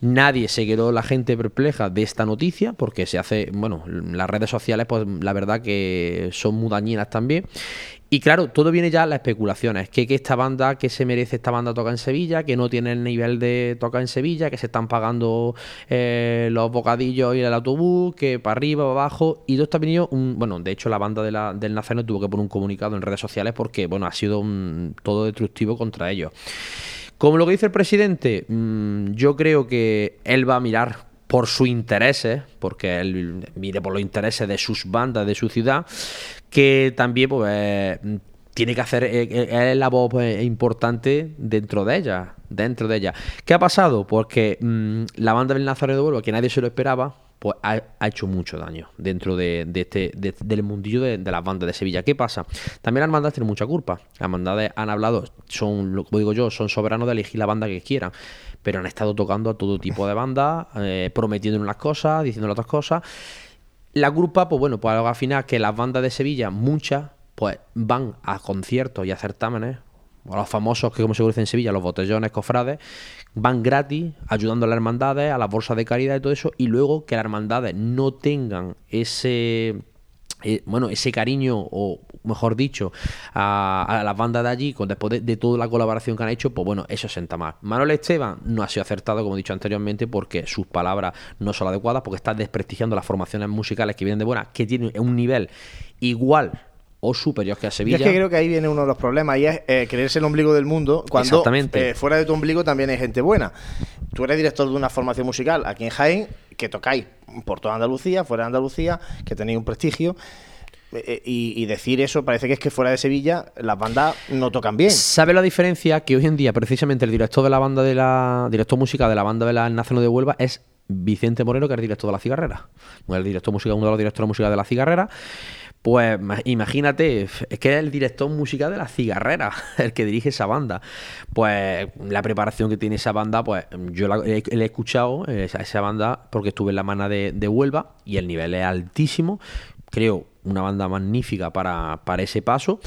Nadie se quedó la gente perpleja de esta noticia porque se hace, bueno, las redes sociales pues la verdad que son muy dañinas también. Y claro, todo viene ya a las especulaciones, que, que esta banda, que se merece esta banda toca en Sevilla, que no tiene el nivel de toca en Sevilla, que se están pagando eh, los bocadillos y el autobús, que para arriba, para abajo, y todo está venido, bueno, de hecho la banda de la- del Nazareno tuvo que poner un comunicado en redes sociales porque, bueno, ha sido un- todo destructivo contra ellos. Como lo que dice el presidente, mm, yo creo que él va a mirar por sus intereses, porque él mire por los intereses de sus bandas, de su ciudad, que también pues mm, tiene que hacer eh, eh, es la voz pues, importante dentro de ella, dentro de ella. ¿Qué ha pasado? Porque mm, la banda del Nazareno de Huelva, que nadie se lo esperaba, pues ha, hecho mucho daño dentro de, este de- del mundillo de, las bandas de Sevilla. ¿Qué pasa? También las hermandades tienen mucha culpa. Las hermandades han hablado, son, como digo yo, son soberanos de elegir la banda que quieran, pero han estado tocando a todo tipo de bandas, eh, prometiendo unas cosas, diciendo otras cosas. La culpa, pues bueno, pues al final que las bandas de Sevilla, muchas, pues van a conciertos y a certámenes, a los famosos que como se conoce en Sevilla, los botellones, cofrades, van gratis, ayudando a las hermandades, a las bolsas de caridad y todo eso, y luego que las hermandades no tengan ese eh, bueno, ese cariño, o mejor dicho, a, a las bandas de allí, con, después de, de toda la colaboración que han hecho, pues bueno, eso senta más. Manuel Esteban no ha sido acertado, como he dicho anteriormente, porque sus palabras no son adecuadas, porque está desprestigiando las formaciones musicales que vienen de buenas, que tienen un nivel igual o superior que a Sevilla. es que creo que ahí viene uno de los problemas y es eh, creerse el ombligo del mundo cuando eh, fuera de tu ombligo también hay gente buena. Tú eres director de una formación musical aquí en Jaén que tocáis por toda Andalucía, fuera de Andalucía, que tenéis un prestigio. eh, eh, y, decir eso parece que es que fuera de Sevilla las bandas no tocan bien. ¿Sabe la diferencia? Que hoy en día, precisamente, el director de la banda de la. director musical de la banda de la Nacional de Huelva es Vicente Moreno, que es el director de la cigarrera. El director musical, uno de los directores musicales de la cigarrera. Pues ma- imagínate, es que es el director musical de la cigarrera, el que dirige esa banda. Pues la preparación que tiene esa banda, pues yo la he, escuchado, eh, esa, esa banda, porque estuve en la mana de, de Huelva y el nivel es altísimo. Creo una banda magnífica para, para ese paso.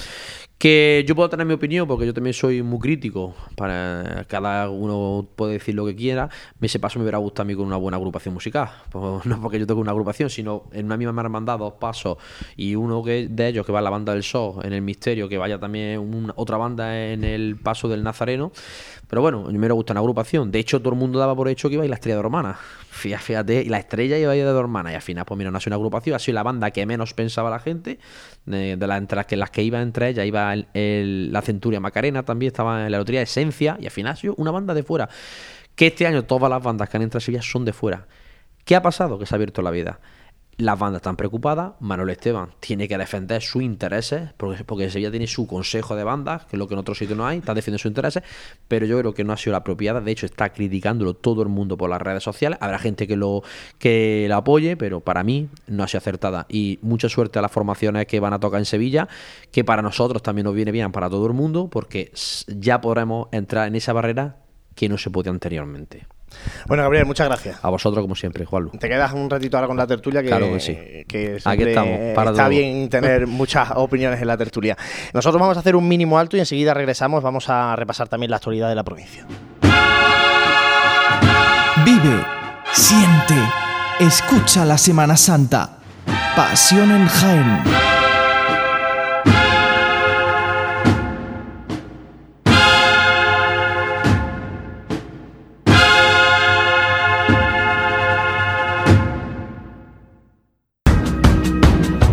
Que yo puedo tener mi opinión, porque yo también soy muy crítico. Para cada uno puede decir lo que quiera. Ese paso me hubiera gustado a mí con una buena agrupación musical. Pues no porque yo toque una agrupación, sino en una misma hermandad, dos pasos. Y uno que de ellos que va en la banda del show, en el misterio, que vaya también una- otra banda en el paso del Nazareno. Pero bueno, a mí me gustado una agrupación. De hecho, todo el mundo daba por hecho que iba a ir la estrella de Romana. Fíjate, y la estrella iba a ir de Romana. Y al final, pues mira, no ha sido una agrupación, ha sido la banda que menos pensaba la gente. De, las, entre las que, las que iba entre ellas, iba la Centuria Macarena, también estaba en la lotería Esencia. Y al final ha sido una banda de fuera. Que este año todas las bandas que han entrado a Sevilla son de fuera. ¿Qué ha pasado? Que se ha abierto la vida. Las bandas están preocupadas, Manuel Esteban tiene que defender sus intereses, porque, porque Sevilla tiene su consejo de bandas, que es lo que en otros sitios no hay, está defendiendo sus intereses, pero yo creo que no ha sido la apropiada, de hecho está criticándolo todo el mundo por las redes sociales, habrá gente que lo que la apoye, pero para mí no ha sido acertada. Y mucha suerte a las formaciones que van a tocar en Sevilla, que para nosotros también nos viene bien, para todo el mundo, porque ya podremos entrar en esa barrera que no se podía anteriormente. Bueno, Gabriel, muchas gracias. A vosotros, como siempre, Juanlu. Te quedas un ratito ahora con la tertulia, que, Claro que sí. que Aquí estamos, para está todo. bien tener muchas opiniones en la tertulia. Nosotros vamos a hacer un mínimo alto y enseguida regresamos. Vamos a repasar también la actualidad de la provincia. Vive, siente, escucha la Semana Santa. Pasión en Jaén.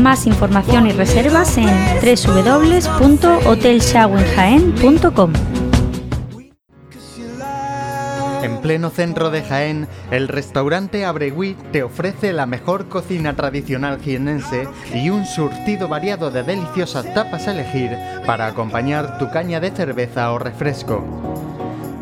Más información y reservas en www.hotelshawenjaen.com. En pleno centro de Jaén, el restaurante Abregui te ofrece la mejor cocina tradicional jienense y un surtido variado de deliciosas tapas a elegir para acompañar tu caña de cerveza o refresco.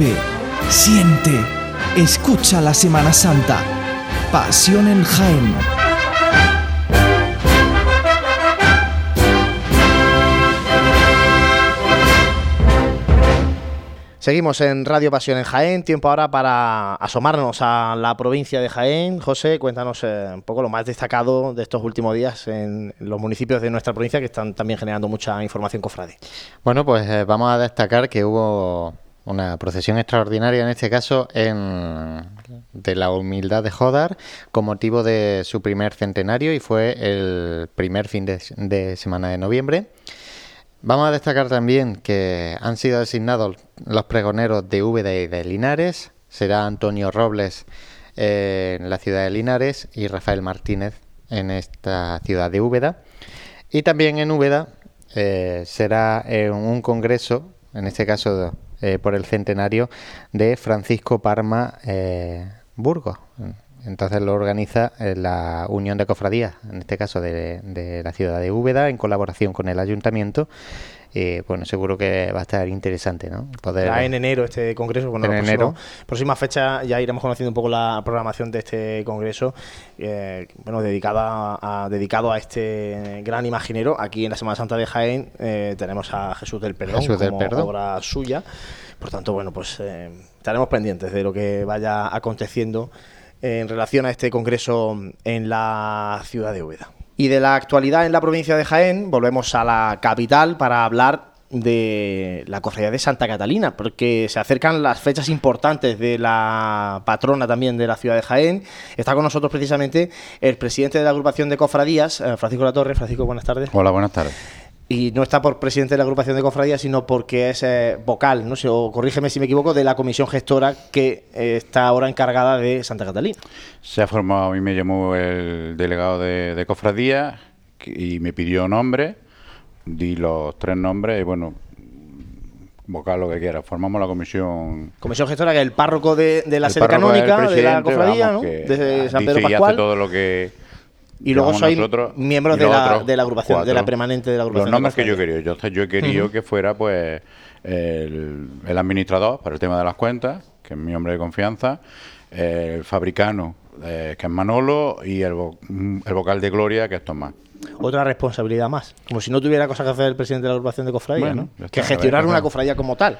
Vive, siente, escucha la Semana Santa. Pasión en Jaén. Seguimos en Radio Pasión en Jaén. Tiempo ahora para asomarnos a la provincia de Jaén. José, cuéntanos eh, un poco lo más destacado de estos últimos días en los municipios de nuestra provincia que están también generando mucha información cofrade. Bueno, pues eh, vamos a destacar que hubo una procesión extraordinaria en este caso en de la humildad de Jodar con motivo de su primer centenario y fue el primer fin de, semana de noviembre. Vamos a destacar también que han sido designados los pregoneros de Úbeda y de Linares. Será Antonio Robles eh, en la ciudad de Linares y Rafael Martínez en esta ciudad de Úbeda. Y también en Úbeda eh, será eh, un congreso, en este caso eh, por el centenario de Francisco Parma eh, Burgos. Entonces lo organiza eh, la Unión de Cofradías, en este caso de, de la ciudad de Úbeda, en colaboración con el ayuntamiento. Y bueno, seguro que va a estar interesante, ¿no? Poder... Ya en enero este congreso, bueno, En la enero. próxima, fecha ya iremos conociendo un poco la programación de este congreso, eh, bueno, dedicada a, dedicado a este gran imaginero. Aquí en la Semana Santa de Jaén eh, tenemos a Jesús del Perdón Jesús del como Perdón. obra suya. Por tanto, bueno, pues eh, estaremos pendientes de lo que vaya aconteciendo en relación a este congreso en la ciudad de Úbeda. Y de la actualidad en la provincia de Jaén, volvemos a la capital para hablar de la cofradía de Santa Catalina, porque se acercan las fechas importantes de la patrona también de la ciudad de Jaén. Está con nosotros precisamente el presidente de la agrupación de cofradías, eh, Francisco La Torre. Francisco, buenas tardes. Hola, buenas tardes. Y no está por presidente de la agrupación de cofradías, sino porque es eh, vocal, no sé, o corrígeme si me equivoco, de la comisión gestora que eh, está ahora encargada de Santa Catalina. Se ha formado, a mí me llamó el delegado de, de cofradía que- y me pidió nombre, di los tres nombres y bueno, vocal lo que quiera. Formamos la comisión. Comisión gestora que es el párroco de, de la El sede canónica de la cofradía, vamos, ¿no? que De San Pedro y hace Pascual. todo lo que Y luego sois nosotros, miembros y de la, de la agrupación, de la permanente de la agrupación. Los nombres que yo quería. Yo, entonces, yo he querido que fuera pues el, el administrador para el tema de las cuentas, que es mi hombre de confianza, el fabricano, eh, que es Manolo, y el, vo- el vocal de Gloria, que es Tomás. Otra responsabilidad más. Como si no tuviera cosas que hacer el presidente de la agrupación de cofradías, Bueno, ¿no? Que gestionar una cofradía como tal.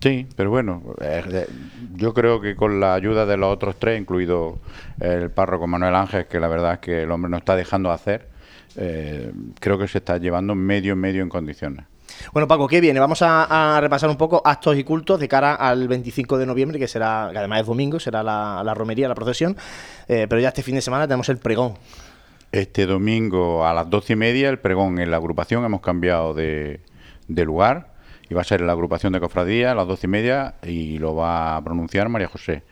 Sí, pero bueno, eh, de- yo creo que con la ayuda de los otros tres, incluido el párroco Manuel Ángel, que la verdad es que el hombre no está dejando hacer, eh, creo que se está llevando medio medio en condiciones. Bueno, Paco, ¿qué viene? Vamos a, repasar un poco actos y cultos de cara al 25 de noviembre, que será, que además es domingo, será la, romería, la procesión, eh, pero ya este fin de semana tenemos el pregón. Este domingo a las doce y media el pregón en la agrupación, hemos cambiado de, lugar, y va a ser la agrupación de cofradía a las doce y media y lo va a pronunciar María José.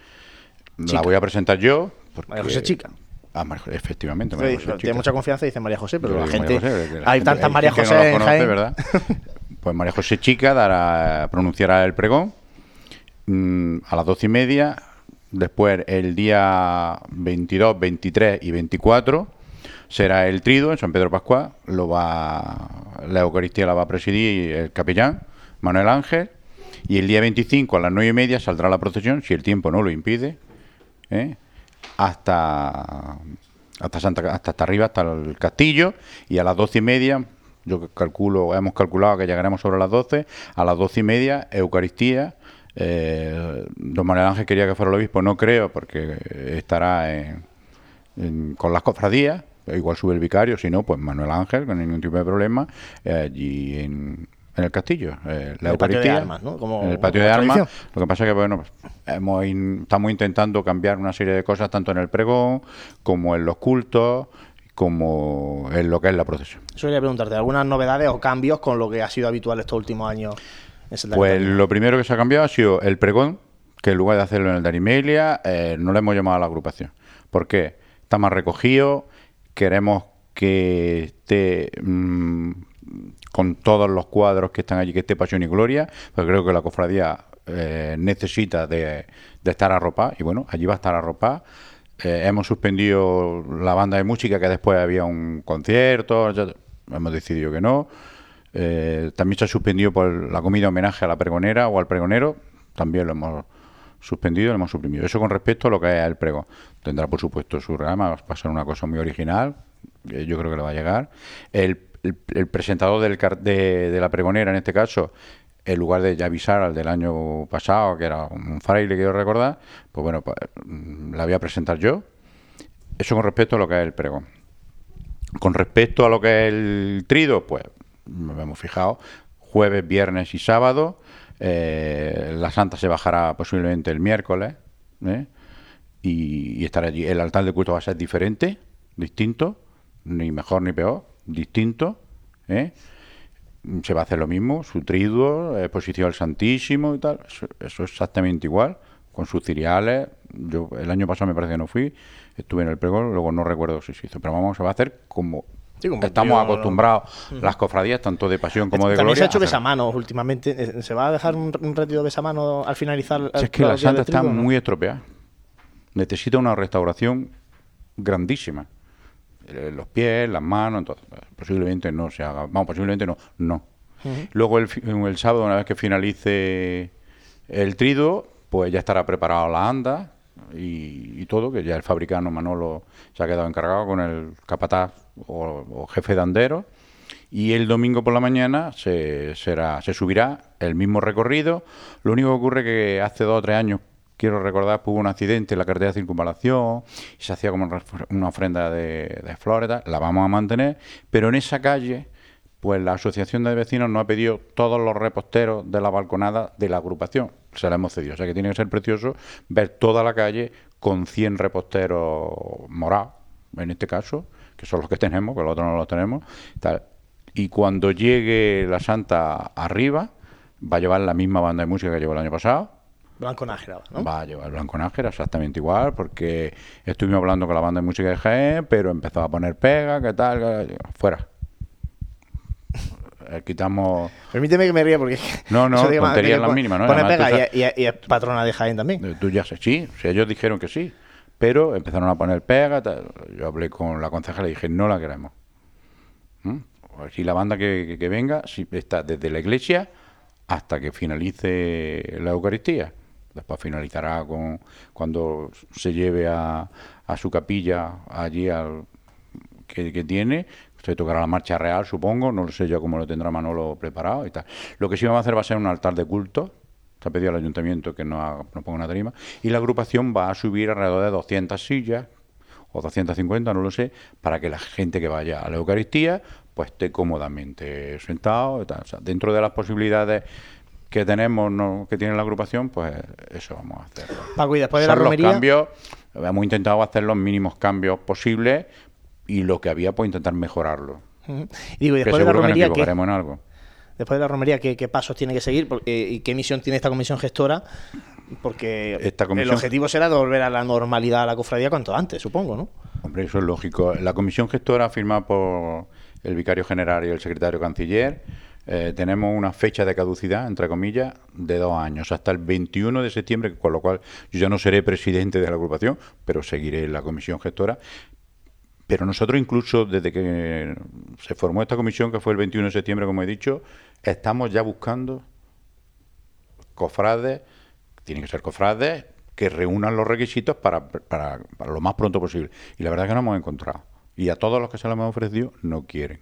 La voy a presentar yo. María José Chica. Ah, efectivamente. María José tiene mucha confianza y dice María José, pero la gente. hay tantas María José en ¿verdad? pues María José Chica dará, pronunciará el pregón mm, a las doce y media. Después, el día 22, 23 y 24 será el trido en San Pedro Pascual. Lo va, la Eucaristía la va a presidir el capellán Manuel Ángel. Y el día 25 a las nueve y media saldrá la procesión, si el tiempo no lo impide, ¿eh? hasta hasta Santa hasta, hasta arriba, hasta el castillo. Y a las doce y media, yo calculo, hemos calculado que llegaremos sobre las doce. A las doce y media, Eucaristía. Eh, don Manuel Ángel quería que fuera el obispo, no creo, porque estará con las cofradías igual sube el vicario, si no, pues Manuel Ángel, con ningún tipo de problema, eh, allí en, el castillo, eh, la el patio de armas, ¿no? Como, en el patio de armas. Lo que pasa es que, bueno, hemos estamos intentando cambiar una serie de cosas, tanto en el pregón, como en los cultos, como en lo que es la procesión. Eso quería preguntarte, ¿algunas novedades o cambios con lo que ha sido habitual estos últimos años? pues lo primero que se ha cambiado ha sido el pregón, que en lugar de hacerlo en el de Arimelia, eh, no le hemos llamado a la agrupación. ¿Por qué? Está más recogido, queremos que esté mm, con todos los cuadros que están allí, que esté Pasión y Gloria, porque creo que la cofradía eh, necesita de, estar arropada, y bueno, allí va a estar arropada. Eh, hemos suspendido la banda de música, que después había un concierto, hemos decidido que no. Eh, también se ha suspendido por la comida homenaje a la pregonera o al pregonero, también lo hemos suspendido, lo hemos suprimido. Eso con respecto a lo que es el pregón. Tendrá, por supuesto, su rama, va a ser una cosa muy original, yo creo que le va a llegar. El, presentador del, de, de, la pregonera, en este caso, en lugar de avisar al del año pasado, que era un fraile, quiero recordar, pues bueno, pues, mm, la voy a presentar yo. Eso con respecto a lo que es el pregón. Con respecto a lo que es el trido, pues, me hemos fijado, jueves, viernes y sábado, eh, la Santa se bajará posiblemente el miércoles ¿eh? y, estará allí. El altar de culto va a ser diferente, distinto, ni mejor ni peor, distinto. ¿eh? Se va a hacer lo mismo, su triduo, exposición al Santísimo y tal. Eso, es exactamente igual, con sus ciriales. Yo el año pasado me parece que no fui, estuve en el pregón, luego no recuerdo si se hizo, pero vamos, se va a hacer como Estamos acostumbrados, las cofradías, tanto de pasión como de También gloria. se ha hecho besamanos últimamente. Eh, ¿Se va a dejar un, retiro de besamanos al finalizar? es que la santa está muy estropeada. Necesita una restauración grandísima. Eh, los pies, las manos, entonces, posiblemente no se haga. Vamos, posiblemente no, no. Luego el, el sábado, una vez que finalice el trido, pues ya estará preparado la anda y, y, todo, que ya el fabricano Manolo se ha quedado encargado con el capataz o, jefe de andero y el domingo por la mañana se, será, se subirá el mismo recorrido. Lo único que ocurre que hace dos o tres años, quiero recordar, hubo un accidente en la carretera de circunvalación y se hacía como una ofrenda de, de flores, la vamos a mantener, pero en esa calle, pues la asociación de vecinos nos ha pedido todos los reposteros de la balconada de la agrupación. Se la hemos cedido. O sea que tiene que ser precioso ver toda la calle con 100 reposteros morados, en este caso, que son los que tenemos, que los otros no los tenemos. Y cuando llegue la Santa arriba, va a llevar la misma banda de música que llevó el año pasado. Blanco Nájera, ¿no? Va a llevar Blanco Nájera exactamente igual, porque estuvimos hablando con la banda de música de Jaén, pero empezó a poner pega, ¿qué tal? Fuera. Eh, quitamos. Permíteme que me ría porque. No, no, tonterías las mínimas, ¿no? Pone pega y, y, es patrona de Jaén también. Eh, tú ya sé, sí, ellos dijeron que sí pero empezaron a poner pega. Yo hablé con la concejala y dije, no la queremos. ¿Mm? Si la banda que, venga si está desde la iglesia hasta que finalice la Eucaristía. Después finalizará con cuando se lleve a, a su capilla allí al, que, que tiene. Se tocará la marcha real, supongo. No lo sé yo cómo lo tendrá Manolo preparado y tal. Lo que sí vamos a hacer va a ser un altar de culto se ha pedido al ayuntamiento que no, ponga una tarima, y la agrupación va a subir alrededor de 200 sillas, o 250, no lo sé, para que la gente que vaya a la Eucaristía pues esté cómodamente sentado. Dentro de las posibilidades que tenemos, ¿no? que tiene la agrupación, pues eso vamos a hacer. Paco, y después de la romería... cambios, hemos intentado hacer los mínimos cambios posibles y lo que había, pues intentar mejorarlo. Y digo, y después de la romería, ¿qué? en algo. Después de la romería, ¿qué, pasos tiene que seguir? ¿Y qué misión tiene esta comisión gestora? Porque el objetivo será volver a la normalidad a la cofradía cuanto antes, supongo, ¿no? Hombre, eso es lógico. La comisión gestora firmada por el vicario general y el secretario canciller eh, tenemos una fecha de caducidad, entre comillas, de dos años, hasta el 21 de septiembre, con lo cual yo ya no seré presidente de la agrupación, pero seguiré en la comisión gestora. Pero nosotros incluso desde que se formó esta comisión, que fue el 21 de septiembre, como he dicho, estamos ya buscando cofrades, tienen que ser cofrades, que reúnan los requisitos para, para, para lo más pronto posible. Y la verdad es que no hemos encontrado. Y a todos los que se les hemos ofrecido no quieren.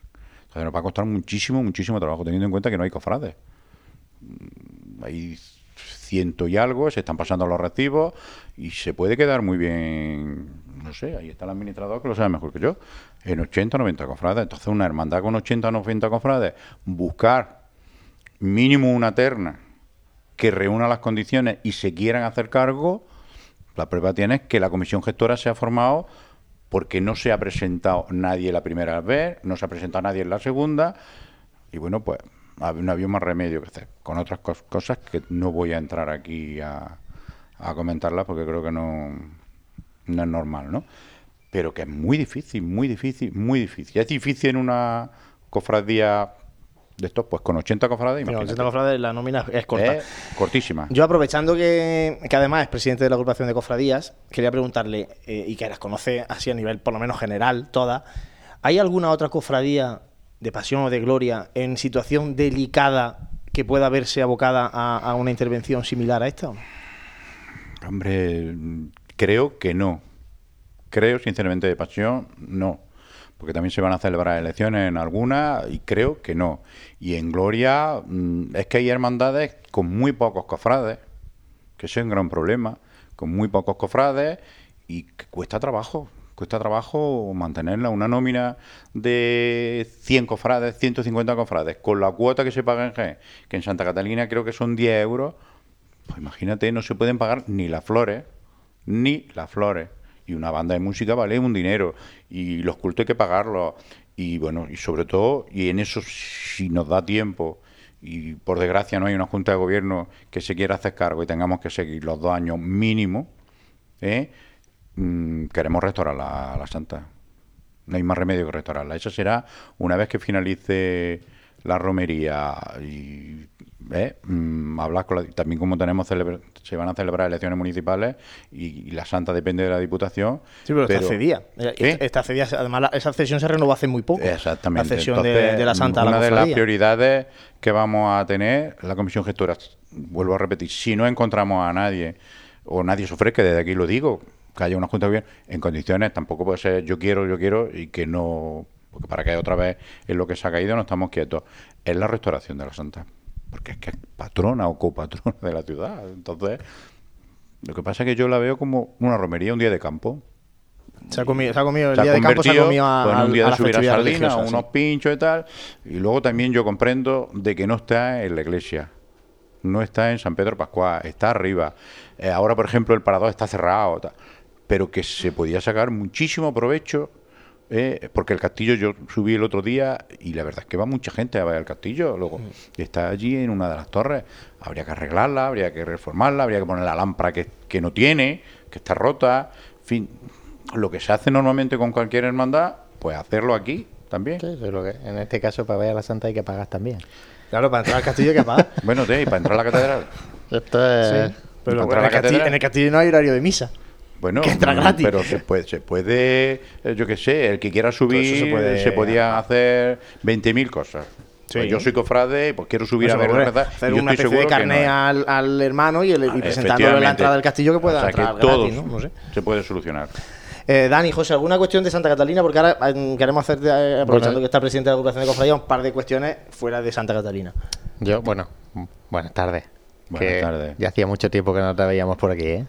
Nos va a costar muchísimo, muchísimo trabajo, teniendo en cuenta que no hay cofrades. Mm, hay ciento y algo, se están pasando los recibos y se puede quedar muy bien, no sé, ahí está el administrador que lo sabe mejor que yo, en 80 o 90 cofrades. Entonces una hermandad con 80 o 90 cofrades, buscar mínimo una terna que reúna las condiciones y se quieran hacer cargo, la prueba tiene que la comisión gestora se ha formado porque no se ha presentado nadie la primera vez, no se ha presentado nadie en la segunda, y bueno, pues no había más remedio que hacer, con otras cosas que no voy a entrar aquí a, a comentarlas porque creo que no, no es normal, ¿no? Pero que es muy difícil, muy difícil, muy difícil. Es difícil en una cofradía de estos, pues con 80 cofrades. Con 80 cofrades la nómina es corta. cortísima. Yo aprovechando que, además es presidente de la agrupación de cofradías, quería preguntarle, eh, y que las conoce así a nivel por lo menos general, todas, ¿hay alguna otra cofradía de pasión o de gloria en situación delicada que pueda verse abocada a, a una intervención similar a esta? Hombre, creo que no. Creo, sinceramente, de pasión, no porque también se van a celebrar elecciones en algunas y creo que no. Y en Gloria mm, es que hay hermandades con muy pocos cofrades, que es un gran problema, con muy pocos cofrades y que cuesta trabajo, cuesta trabajo mantenerla, una nómina de 100 cofrades, 150 cofrades, con la cuota que se paga en G, que en Santa Catalina creo que son 10 euros, pues imagínate, no se pueden pagar ni las flores, ni las flores y una banda de música vale un dinero y los cultos hay que pagarlos y bueno y sobre todo y en eso si nos da tiempo y por desgracia no hay una junta de gobierno que se quiera hacer cargo y tengamos que seguir los dos años mínimo ¿eh? mm, queremos restaurar la, la santa no hay más remedio que restaurarla eso será una vez que finalice la romería y ¿eh? Mm, hablar con también como tenemos se van a celebrar elecciones municipales y, la Santa depende de la Diputación. Sí, pero, está cedida. Esta cedida, además esa cesión se renovó hace muy poco. Exactamente. La cesión de, la Santa Una a la de las prioridades que vamos a tener la Comisión Gestora, vuelvo a repetir, si no encontramos a nadie o nadie sufre, que desde aquí lo digo, que haya una junta bien en condiciones, tampoco puede ser yo quiero, yo quiero y que no porque para que otra vez en lo que se ha caído no estamos quietos, es la restauración de la Santa porque es que es patrona o copatrona de la ciudad. Entonces, lo que pasa es que yo la veo como una romería, un día de campo. Se ha comido, se ha comido el día de campo, se ha comido a, un día de subir a sardinas, unos pinchos y tal. Y luego también yo comprendo de que no está en la iglesia. No está en San Pedro Pascual, está arriba. Eh, ahora, por ejemplo, el parador está cerrado. Pero que se podía sacar muchísimo provecho eh, porque el castillo yo subí el otro día y la verdad es que va mucha gente a ver el castillo. Luego mm. está allí en una de las torres. Habría que arreglarla, habría que reformarla, habría que poner la lámpara que, que no tiene, que está rota. En fin, lo que se hace normalmente con cualquier hermandad, pues hacerlo aquí también. en este caso, para ver a la Santa hay que pagar también. Claro, para entrar al castillo hay que pagar. bueno, sí, para entrar a la catedral. Esto es. Pero en el castillo no hay horario de misa. Bueno, mm, pero se puede, se puede eh, yo qué sé, el que quiera subir, se, puede... podía hacer 20.000 cosas. Pues yo soy cofrade, pues quiero subir a ver la Hacer una especie de carné al, al, hermano y, el, y presentándolo en la entrada del castillo que pueda o entrar todo ¿no? sé. se puede solucionar. Eh, Dani, José, ¿alguna cuestión de Santa Catalina? Porque ahora eh, queremos hacer, eh, aprovechando que está presidente de la agrupación de cofradía, un par de cuestiones fuera de Santa Catalina. Yo, bueno, buenas tardes. Buenas tardes. Ya hacía mucho tiempo que no te veíamos por aquí, ¿eh?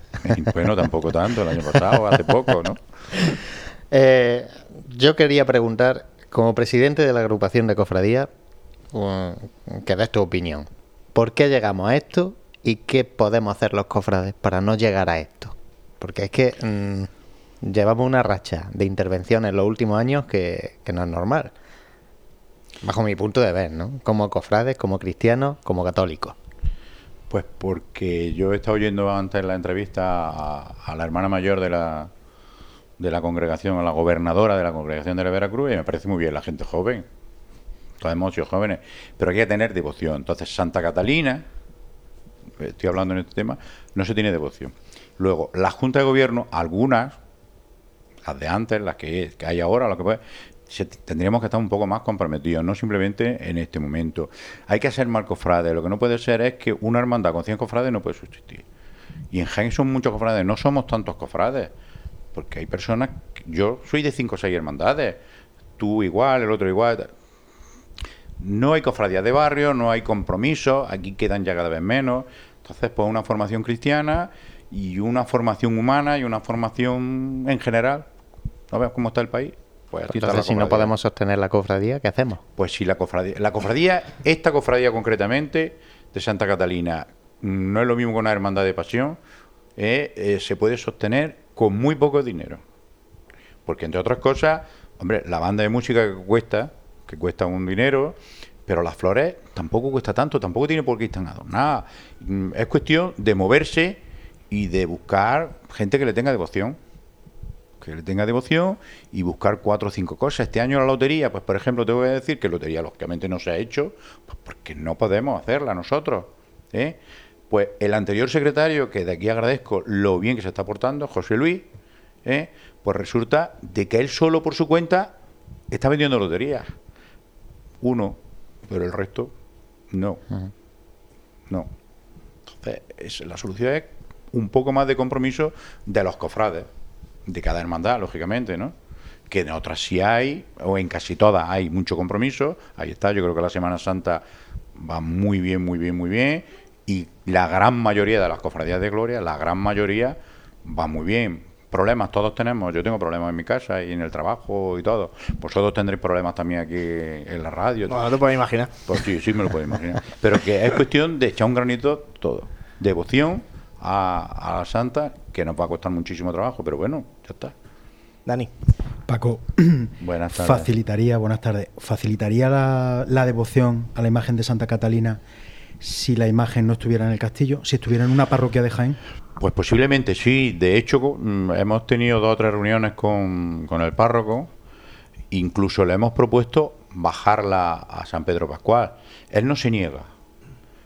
bueno, tampoco tanto, el año pasado, hace poco, ¿no? Eh, yo quería preguntar como presidente de la agrupación de cofradías, que des tu opinión. ¿Por qué llegamos a esto y qué podemos hacer los cofrades para no llegar a esto? Porque es que mm, llevamos una racha de intervenciones en los últimos años que, que no es normal. Bajo mi punto de ver, ¿no? Como cofrades, como cristianos, como católicos. Pues porque yo he estado oyendo antes la entrevista a, la hermana mayor de la, de la congregación, a la gobernadora de la congregación de la Veracruz, y me parece muy bien la gente joven. Todos hemos sido jóvenes, pero hay que tener devoción. Entonces, Santa Catalina, estoy hablando en este tema, no se tiene devoción. Luego, la Junta de Gobierno, algunas, las de antes, las que, hay ahora, lo que puede, tendríamos que estar un poco más comprometidos, no simplemente en este momento. Hay que hacer mal cofrades. Lo que no puede ser es que una hermandad con 100 cofrades no puede subsistir. Y en Jaén son muchos cofrades, no somos tantos cofrades. Porque hay personas, yo soy de 5 o 6 hermandades, tú igual, el otro igual. No hay cofradías de barrio, no hay compromiso, aquí quedan ya cada vez menos. Entonces, pues una formación cristiana y una formación humana y una formación en general. ¿No ves cómo está el país? Pues Entonces, si no podemos sostener la cofradía, ¿qué hacemos? Pues si la cofradía, la cofradía, esta cofradía concretamente de Santa Catalina, no es lo mismo que una hermandad de pasión, eh, eh, se puede sostener con muy poco dinero. Porque entre otras cosas, hombre, la banda de música que cuesta, que cuesta un dinero, pero las flores tampoco cuesta tanto, tampoco tiene por qué estar adornadas. Mm, es cuestión de moverse y de buscar gente que le tenga devoción que le tenga devoción y buscar cuatro o cinco cosas. Este año la lotería, pues por ejemplo, te voy a decir que lotería lógicamente no se ha hecho, pues porque no podemos hacerla nosotros. ¿eh? Pues el anterior secretario, que de aquí agradezco lo bien que se está portando, José Luis, ¿eh? pues resulta de que él solo por su cuenta está vendiendo loterías. Uno, pero el resto no. No. Entonces, la solución es un poco más de compromiso de los cofrades de cada hermandad, lógicamente, ¿no? Que en otras sí hay, o en casi todas hay mucho compromiso. Ahí está, yo creo que la Semana Santa va muy bien, muy bien, muy bien. Y la gran mayoría de las cofradías de gloria, la gran mayoría, va muy bien. Problemas todos tenemos. Yo tengo problemas en mi casa y en el trabajo y todo. Vosotros tendréis problemas también aquí en la radio. No, no te puedes imaginar. Pues sí, sí me lo puedo imaginar. Pero que es cuestión de echar un granito todo. Devoción a, la Santa, que nos va a costar muchísimo trabajo, pero bueno, ya está. Dani. Paco, buenas tardes. Facilitaría, buenas tardes, facilitaría la, devoción a la imagen de Santa Catalina si la imagen no estuviera en el castillo, si estuviera en una parroquia de Jaén? Pues posiblemente sí. De hecho, mm, hemos tenido dos o tres reuniones con, con el párroco. Incluso le hemos propuesto bajarla a San Pedro Pascual. Él no se niega.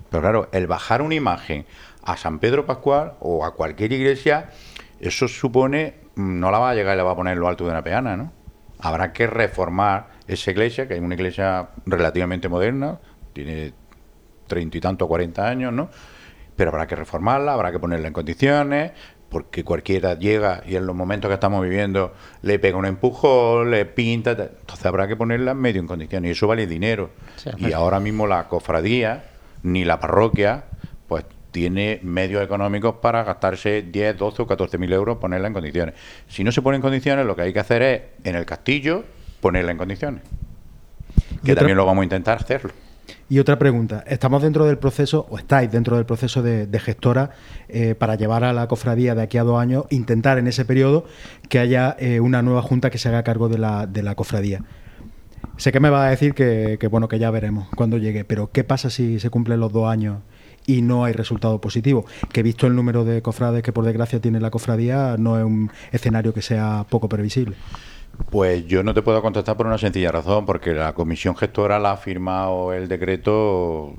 Pero claro, el bajar una imagen a San Pedro Pascual o a cualquier iglesia, eso supone, no la va a llegar y la va a poner en lo alto de una peana, ¿no? Habrá que reformar esa iglesia, que es una iglesia relativamente moderna, tiene treinta y tanto, cuarenta años, ¿no? Pero habrá que reformarla, habrá que ponerla en condiciones, porque cualquiera llega y en los momentos que estamos viviendo le pega un empujón, le pinta, entonces habrá que ponerla medio en condiciones y eso vale dinero. y ahora mismo la cofradía ni la parroquia tiene medios económicos para gastarse 10, 12 o 14 mil euros, ponerla en condiciones. Si no se pone en condiciones, lo que hay que hacer es, en el castillo, ponerla en condiciones. Que también lo vamos a intentar hacerlo. Y otra pregunta, ¿estamos dentro del proceso, o estáis dentro del proceso de, gestora eh, para llevar a la cofradía de aquí a dos años, intentar en ese periodo que haya eh, una nueva junta que se haga cargo de la, de la cofradía? Sé que me va a decir que, que, bueno, que ya veremos cuando llegue, pero ¿qué pasa si se cumplen los dos años y no hay resultado positivo. Que visto el número de cofrades que por desgracia tiene la cofradía, no es un escenario que sea poco previsible. Pues yo no te puedo contestar por una sencilla razón, porque la comisión gestora la ha firmado el decreto,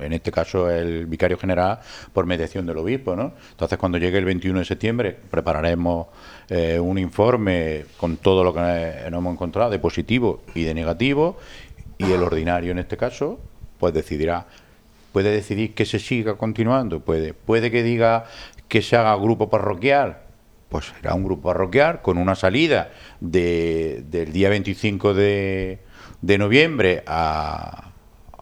en este caso el vicario general, por mediación del obispo, ¿no? Entonces, cuando llegue el 21 de septiembre, prepararemos eh, un informe con todo lo que nos hemos encontrado de positivo y de negativo, y el ordinario, en este caso, pues decidirá puede decidir que se siga continuando, puede, puede que diga que se haga grupo parroquial, pues será un grupo parroquial con una salida de, del día 25 de, de noviembre a,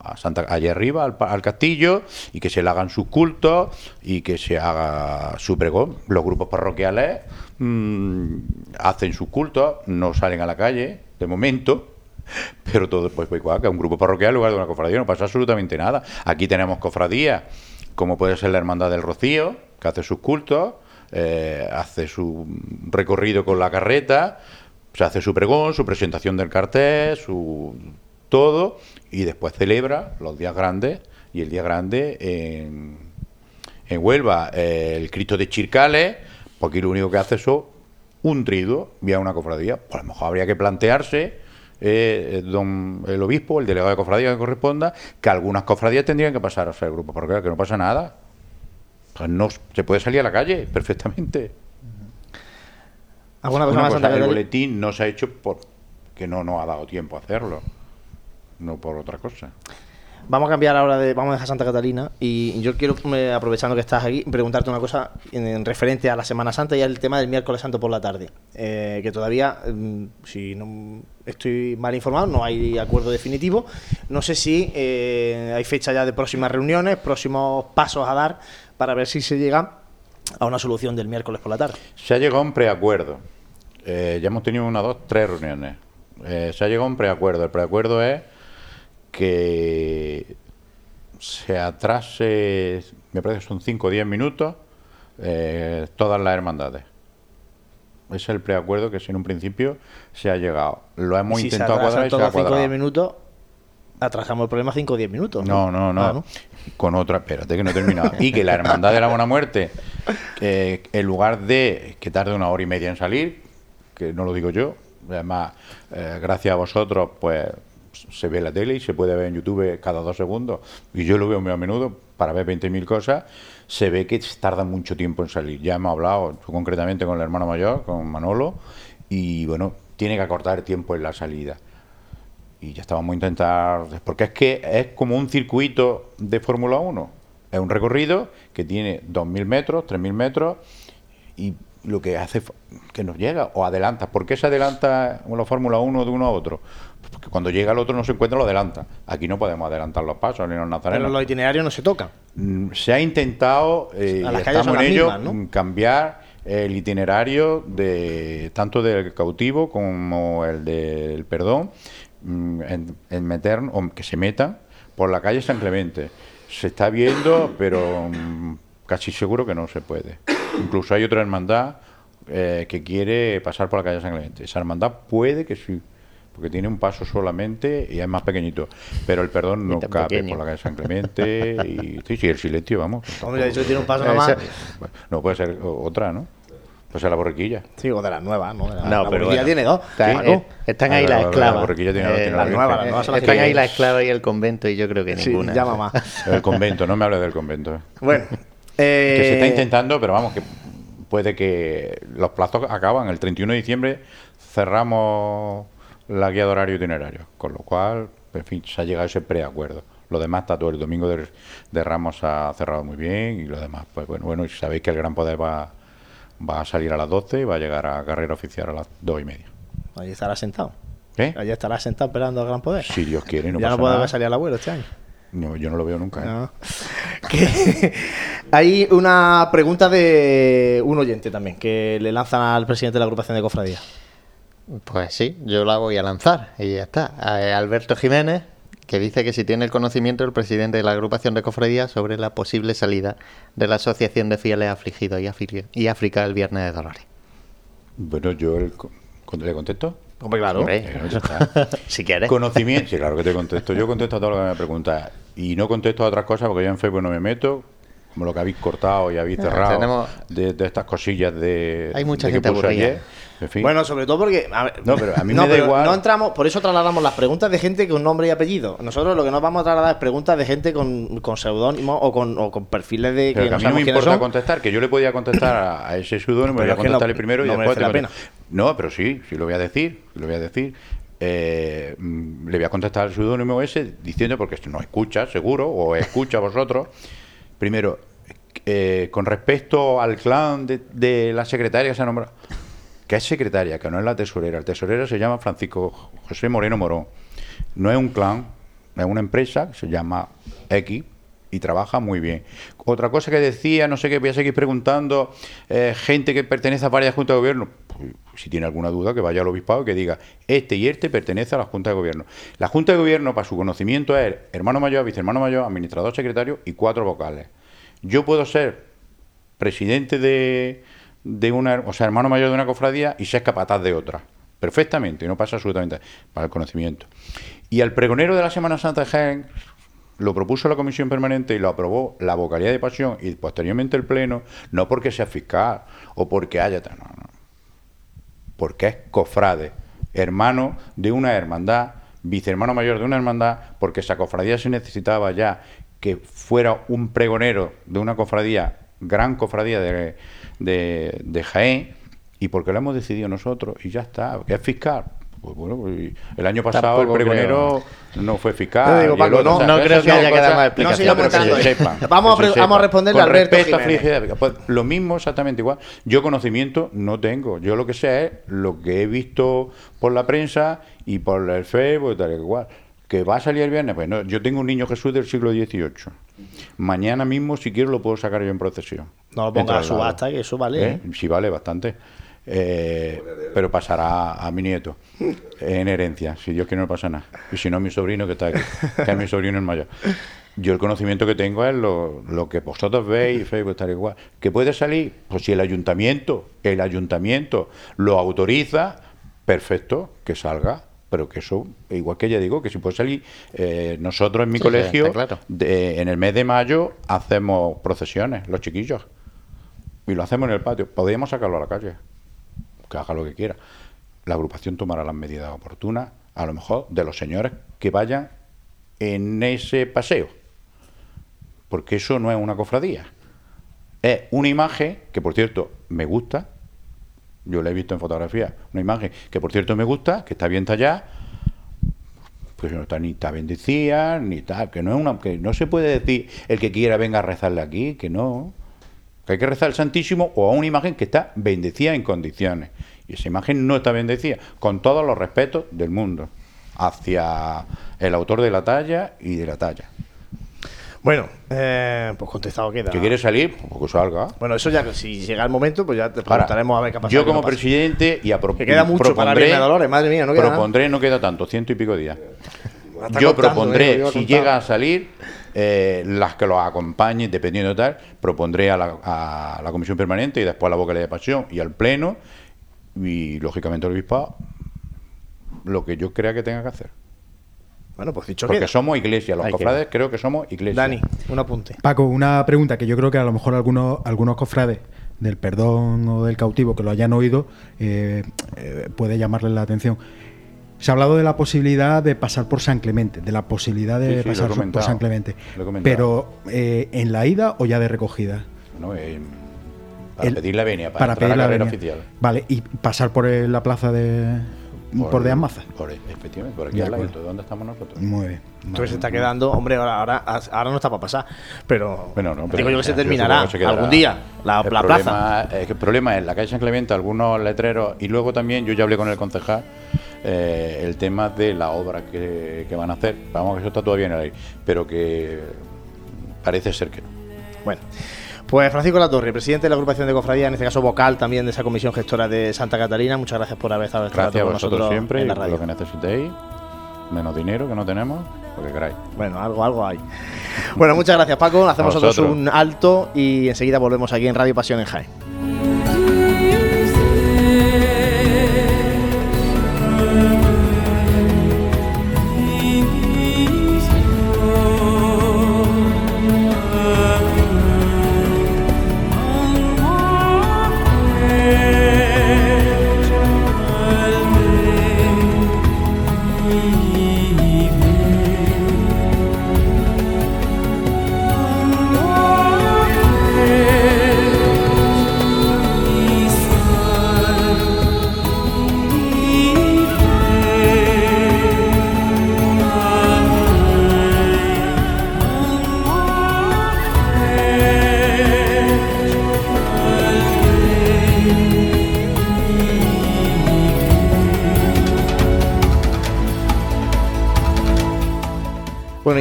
a Santa allá arriba al, castillo y que se le hagan sus cultos y que se haga su pregón. Los grupos parroquiales mm, hacen sus cultos, no salen a la calle de momento, Pero todo pues, pues igual que un grupo parroquial en lugar de una cofradía, no pasa absolutamente nada. Aquí tenemos cofradías, como puede ser la Hermandad del Rocío, que hace sus cultos, eh, hace su recorrido con la carreta, se hace su pregón, su presentación del cartel, su todo, y después celebra los días grandes, y el día grande en, en Huelva, eh, el Cristo de Chircales, porque lo único que hace es un trido vía una cofradía. Pues a lo mejor habría que plantearse, eh, don, el obispo, el delegado de cofradía que corresponda, que algunas cofradías tendrían que pasar a ser grupo porque que no pasa nada. Pues no, se puede salir a la calle perfectamente. ¿Alguna Una cosa más, cosa, Santa el boletín no se ha hecho porque no nos ha dado tiempo a hacerlo, no por otra cosa. Vamos a cambiar ahora de. Vamos a dejar Santa Catalina. Y yo quiero, aprovechando que estás aquí, preguntarte una cosa en, en referente a la Semana Santa y al tema del miércoles santo por la tarde. Eh, que todavía, mm, si no estoy mal informado, no hay acuerdo definitivo. No sé si eh, hay fecha ya de próximas reuniones, próximos pasos a dar para ver si se llega a una solución del miércoles por la tarde. Se ha llegado a un preacuerdo. Eh, ya hemos tenido una, dos, tres reuniones. Se ha llegado a un preacuerdo. El preacuerdo es que se atrase, me parece que son 5 o 10 minutos, eh, todas las hermandades. Es el preacuerdo que si en un principio se ha llegado. Lo hemos si intentado se cuadrar y se ha todos 5 o 10 cuadrado. minutos, atrasamos el problema 5 o 10 minutos. No, no, no. Ah, ¿no? Con otra, espérate que no he terminado. Y que la Hermandad de la Buena Muerte, eh, en lugar de que tarde una hora y media en salir, que no lo digo yo, además, eh, gracias a vosotros, pues se ve la tele y se puede ver en YouTube cada dos segundos, y yo lo veo muy a menudo para ver 20.000 cosas, se ve que tarda mucho tiempo en salir. Ya hemos hablado concretamente con el hermano mayor, con Manolo, y bueno, tiene que acortar el tiempo en la salida y ya estábamos a intentar, porque es que es como un circuito de Fórmula 1, es un recorrido que tiene 2.000 metros, 3.000 metros y lo que hace que nos llega o adelanta. ¿Por qué se adelanta la Fórmula 1 de uno a otro? Porque cuando llega el otro no se encuentra, lo adelanta. Aquí no podemos adelantar los pasos ni los Pero nazarenos. los itinerarios no se tocan. Mm, Se ha intentado, eh, A y las calles son estamos en las ello, mismas, ¿no? mm, cambiar el itinerario de tanto del cautivo como el del perdón, mm, en, en meter, o que se metan por la calle San Clemente. Se está viendo, pero casi seguro que no se puede. Incluso hay otra hermandad eh, que quiere pasar por la calle San Clemente. Esa hermandad puede que sí, porque tiene un paso solamente y es más pequeñito. Pero el perdón no cabe pequeño. por la calle San Clemente y sí, sí, el silencio, vamos. Hombre, de hecho tiene un paso nada más. Ese- Bueno, No puede ser otra, ¿no? Puede ser la borriquilla. Sí, o de las nuevas, ¿no? La, No, la pero borriquilla bueno. tiene dos. Eh, están ahí Ah, las la- la esclavas. borriquilla tiene- Eh, la las nuevas, están que ahí las esclavas y el convento y yo creo que Sí, ninguna. llama más. El convento, no me hables del convento. eh. Bueno, Que se está eh, intentando, pero vamos, que puede que los plazos acaban. El 31 de diciembre cerramos la guía de horario itinerario, con lo cual, en fin, se ha llegado a ese preacuerdo. Lo demás está todo el domingo de, de Ramos ha cerrado muy bien y lo demás, pues bueno, bueno, y sabéis que el Gran Poder va, va a salir a las 12 y va a llegar a carrera oficial a las 2 y media. Allí estará sentado. ¿Eh? Allí estará sentado esperando al gran poder. Si Dios quiere, no ya pasa no puede salir al abuelo este año. No, yo no lo veo nunca. ¿eh? No. Que- Hay una pregunta de un oyente también que le lanzan al presidente de la agrupación de cofradías. Pues sí, yo la voy a lanzar y ya está. A Alberto Jiménez, que dice que si tiene el conocimiento el presidente de la agrupación de cofradías sobre la posible salida de la Asociación de Fieles Afligidos y, África el Viernes de Dolores. Bueno, yo el, ¿cuándo le contesto. Hombre, claro. Hombre, Eh, si quieres. Conocimiento, sí, claro que te contesto. Yo contesto a todo lo que me preguntas. Y no contesto a otras cosas porque yo en Facebook no me meto. Como lo que habéis cortado y habéis Ah, cerrado tenemos- de, de estas cosillas de. Hay mucha de que gente puse aburrida. ayer. En fin. Bueno, sobre todo porque. a ver, No, pero a mí no, me da igual. No entramos, por eso trasladamos las preguntas de gente con nombre y apellido. Nosotros lo que nos vamos a trasladar es preguntas de gente con, con seudónimos o con, o con perfiles de Pero que que a mí no me importa son. contestar, que yo le podía contestar a, a ese seudónimo, voy a es que no- contestarle primero y no después. merece te la contesto. No, pero sí, sí lo voy a decir, lo voy a decir. Eh, mm, le voy a contestar al seudónimo ese diciendo, porque no escucha, seguro, o escucha a vosotros. Primero, eh, con respecto al clan de, de la secretaria que se ha nombrado, que es secretaria, que no es la tesorera. El tesorero se llama Francisco José Moreno Morón. No es un clan, es una empresa que se llama X, y trabaja muy bien. Otra cosa que decía, no sé qué, voy a seguir preguntando, eh, gente que pertenece a varias juntas de gobierno, pues, si tiene alguna duda, que vaya al obispado y que diga, este y este pertenece a la junta de gobierno. La junta de gobierno, para su conocimiento, es hermano mayor, vicehermano mayor, administrador, secretario y cuatro vocales. Yo puedo ser presidente de, de una, o sea, hermano mayor de una cofradía y ser capataz de otra. Perfectamente, no pasa absolutamente para el conocimiento. Y al pregonero de la Semana Santa de Jaén lo propuso la comisión permanente y lo aprobó la vocalía de pasión y posteriormente el pleno, no porque sea fiscal o porque haya... No, no. Porque es cofrade, hermano de una hermandad, vicehermano mayor de una hermandad, porque esa cofradía se necesitaba ya que fuera un pregonero de una cofradía, gran cofradía de, de, de Jaén, y porque lo hemos decidido nosotros, y ya está, que es fiscal. Pues bueno, pues, el año pasado Tampoco el pregonero no fue fiscal. Digo, Paco, otro, no- o sea, no esas creo que haya que cosas- dar más No explicaciones. sigamos pero que se contando. sepan, Vamos a se vamos a responderle a Alberto a Pues lo mismo exactamente igual. Yo conocimiento no tengo. Yo lo que sé es lo que he visto por la prensa y por el Facebook y tal y igual. Que va a salir el viernes, pues no, yo tengo un niño Jesús del siglo XVIII. Mañana mismo, si quiero, lo puedo sacar yo en procesión. No lo pongas a subasta, que eso vale. ¿Eh? Sí, vale, bastante. Eh, pero pasará a mi nieto en herencia, si Dios quiere no pasa nada. Y si no, a mi sobrino que está aquí, que es mi sobrino el mayor. Yo el conocimiento que tengo es lo, lo que vosotros veis, Facebook tal igual. ¿Que puede salir? Pues si el ayuntamiento, el ayuntamiento lo autoriza, perfecto, que salga. Pero que eso, igual que ya digo, que si puede salir, eh, nosotros en mi Sí, colegio, está claro. de- en el mes de mayo, hacemos procesiones, los chiquillos. Y lo hacemos en el patio. Podríamos sacarlo a la calle. Que haga lo que quiera. La agrupación tomará las medidas oportunas, a lo mejor, de los señores que vayan en ese paseo. Porque eso no es una cofradía. Es una imagen que, por cierto, me gusta. Yo la he visto en fotografía. Una imagen que, por cierto, me gusta, que está bien tallada. Pues no está ni está bendecida, ni tal. Que no, es una, que no se puede decir el que quiera venga a rezarle aquí, que no. Que hay que rezar al Santísimo o a una imagen que está bendecida en condiciones. Y esa imagen no está bendecida, con todos los respetos del mundo, hacia el autor de la talla y de la talla. Bueno, eh, pues contestado queda. Que quiere salir, pues que salga. Bueno, eso ya, si llega el momento, pues ya te Ahora, preguntaremos a ver qué ha pasado. Yo no como pasa. presidente y a Que queda mucho para propondré- Dolores, madre mía, no queda nada. propondré, no queda tanto, ciento y pico días. Yo contando, propondré, eh, iba si llega a salir, eh, las que los acompañen, dependiendo de tal, propondré a la, a la comisión permanente y después a la vocalía de pasión y al pleno y lógicamente al obispado lo que yo crea que tenga que hacer. Bueno, pues dicho Porque queda. somos iglesia, los Ahí cofrades creo que somos iglesia. Dani, un apunte. Paco, una pregunta que yo creo que a lo mejor algunos, algunos cofrades del perdón o del cautivo que lo hayan oído eh, eh, puede llamarles la atención. Se ha hablado de la posibilidad de pasar por San Clemente, de la posibilidad de Sí, sí, pasar por San Clemente. Pero eh, en la ida o ya de recogida. ¿no? Eh, para El- pedir la venia, para, para entrar pedir a la la carrera venia. oficial. Vale, y pasar por la plaza de por, de Amaza. Por, efectivamente, por aquí De al lado. ¿Dónde estamos nosotros? Muy bien. Entonces se está quedando, hombre, ahora, ahora, ahora no está para pasar. Pero Bueno, no, pero digo yo que se terminará que se algún día la, el la problema, plaza. Es que el problema es la calle San Clemente, algunos letreros, y luego también, yo ya hablé con el concejal, eh, el tema de la obra que, que van a hacer. Vamos, que eso está todavía en el aire, pero que parece ser que no. Bueno. Pues Francisco Latorre, presidente de la agrupación de cofradía, en este caso vocal también de esa comisión gestora de Santa Catalina. Muchas gracias por haber estado este Gracias a con vosotros nosotros siempre, en la radio. lo que necesitéis, menos dinero que no tenemos, lo que queráis. Bueno, algo, algo hay. Bueno, muchas gracias Paco. Hacemos nosotros un alto y enseguida volvemos aquí en Radio Pasión en Jaén.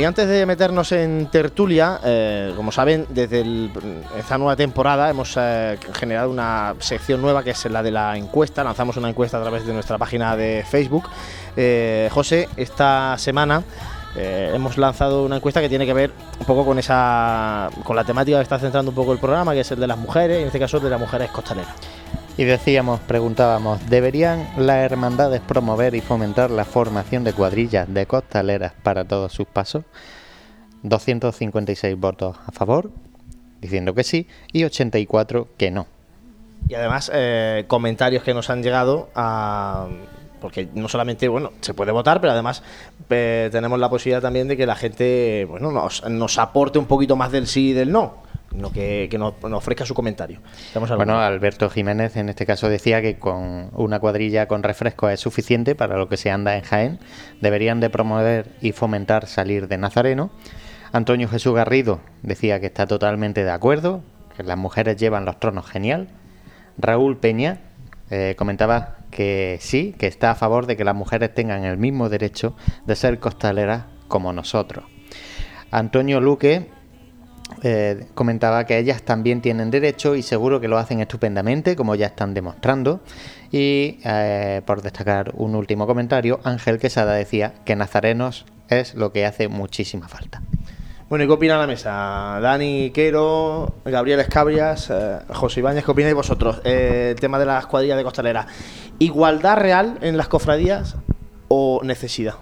Antes de meternos en tertulia, eh, como saben, desde esta nueva temporada hemos eh, generado una sección nueva que es la de la encuesta. Lanzamos una encuesta a través de nuestra página de Facebook. Eh, José, esta semana hemos lanzado una encuesta que tiene que ver un poco con esa, con la temática que está centrando un poco el programa, que es el de las mujeres, en este caso de las mujeres costaleras. Y decíamos, preguntábamos, ¿deberían las hermandades promover y fomentar la formación de cuadrillas de costaleras para todos sus pasos? 256 votos a favor, diciendo que sí, y 84 que no. Y además, eh, comentarios que nos han llegado a porque no solamente bueno se puede votar pero además eh, tenemos la posibilidad también de que la gente bueno nos, nos aporte un poquito más del sí y del no que, nos, ofrezca su comentario. Bueno, Alberto Jiménez en este caso decía que con una cuadrilla con refresco es suficiente para lo que se anda en Jaén. Deberían de promover y fomentar salir de Nazareno. Antonio Jesús Garrido decía que está totalmente de acuerdo, que las mujeres llevan los tronos genial. Raúl Peña eh, comentaba que sí, que está a favor de que las mujeres tengan el mismo derecho de ser costaleras como nosotros. Antonio Luque eh, comentaba que ellas también tienen derecho y seguro que lo hacen estupendamente, como ya están demostrando. Y eh, por destacar un último comentario, Ángel Quesada decía que Nazarenos es lo que hace muchísima falta. Bueno, ¿y qué opina la mesa? Dani Quero, Gabriel Escabrias, eh, José Ibáñez, ¿qué opináis vosotros? el tema de las cuadrillas de costalera. ¿Igualdad real en las cofradías o necesidad?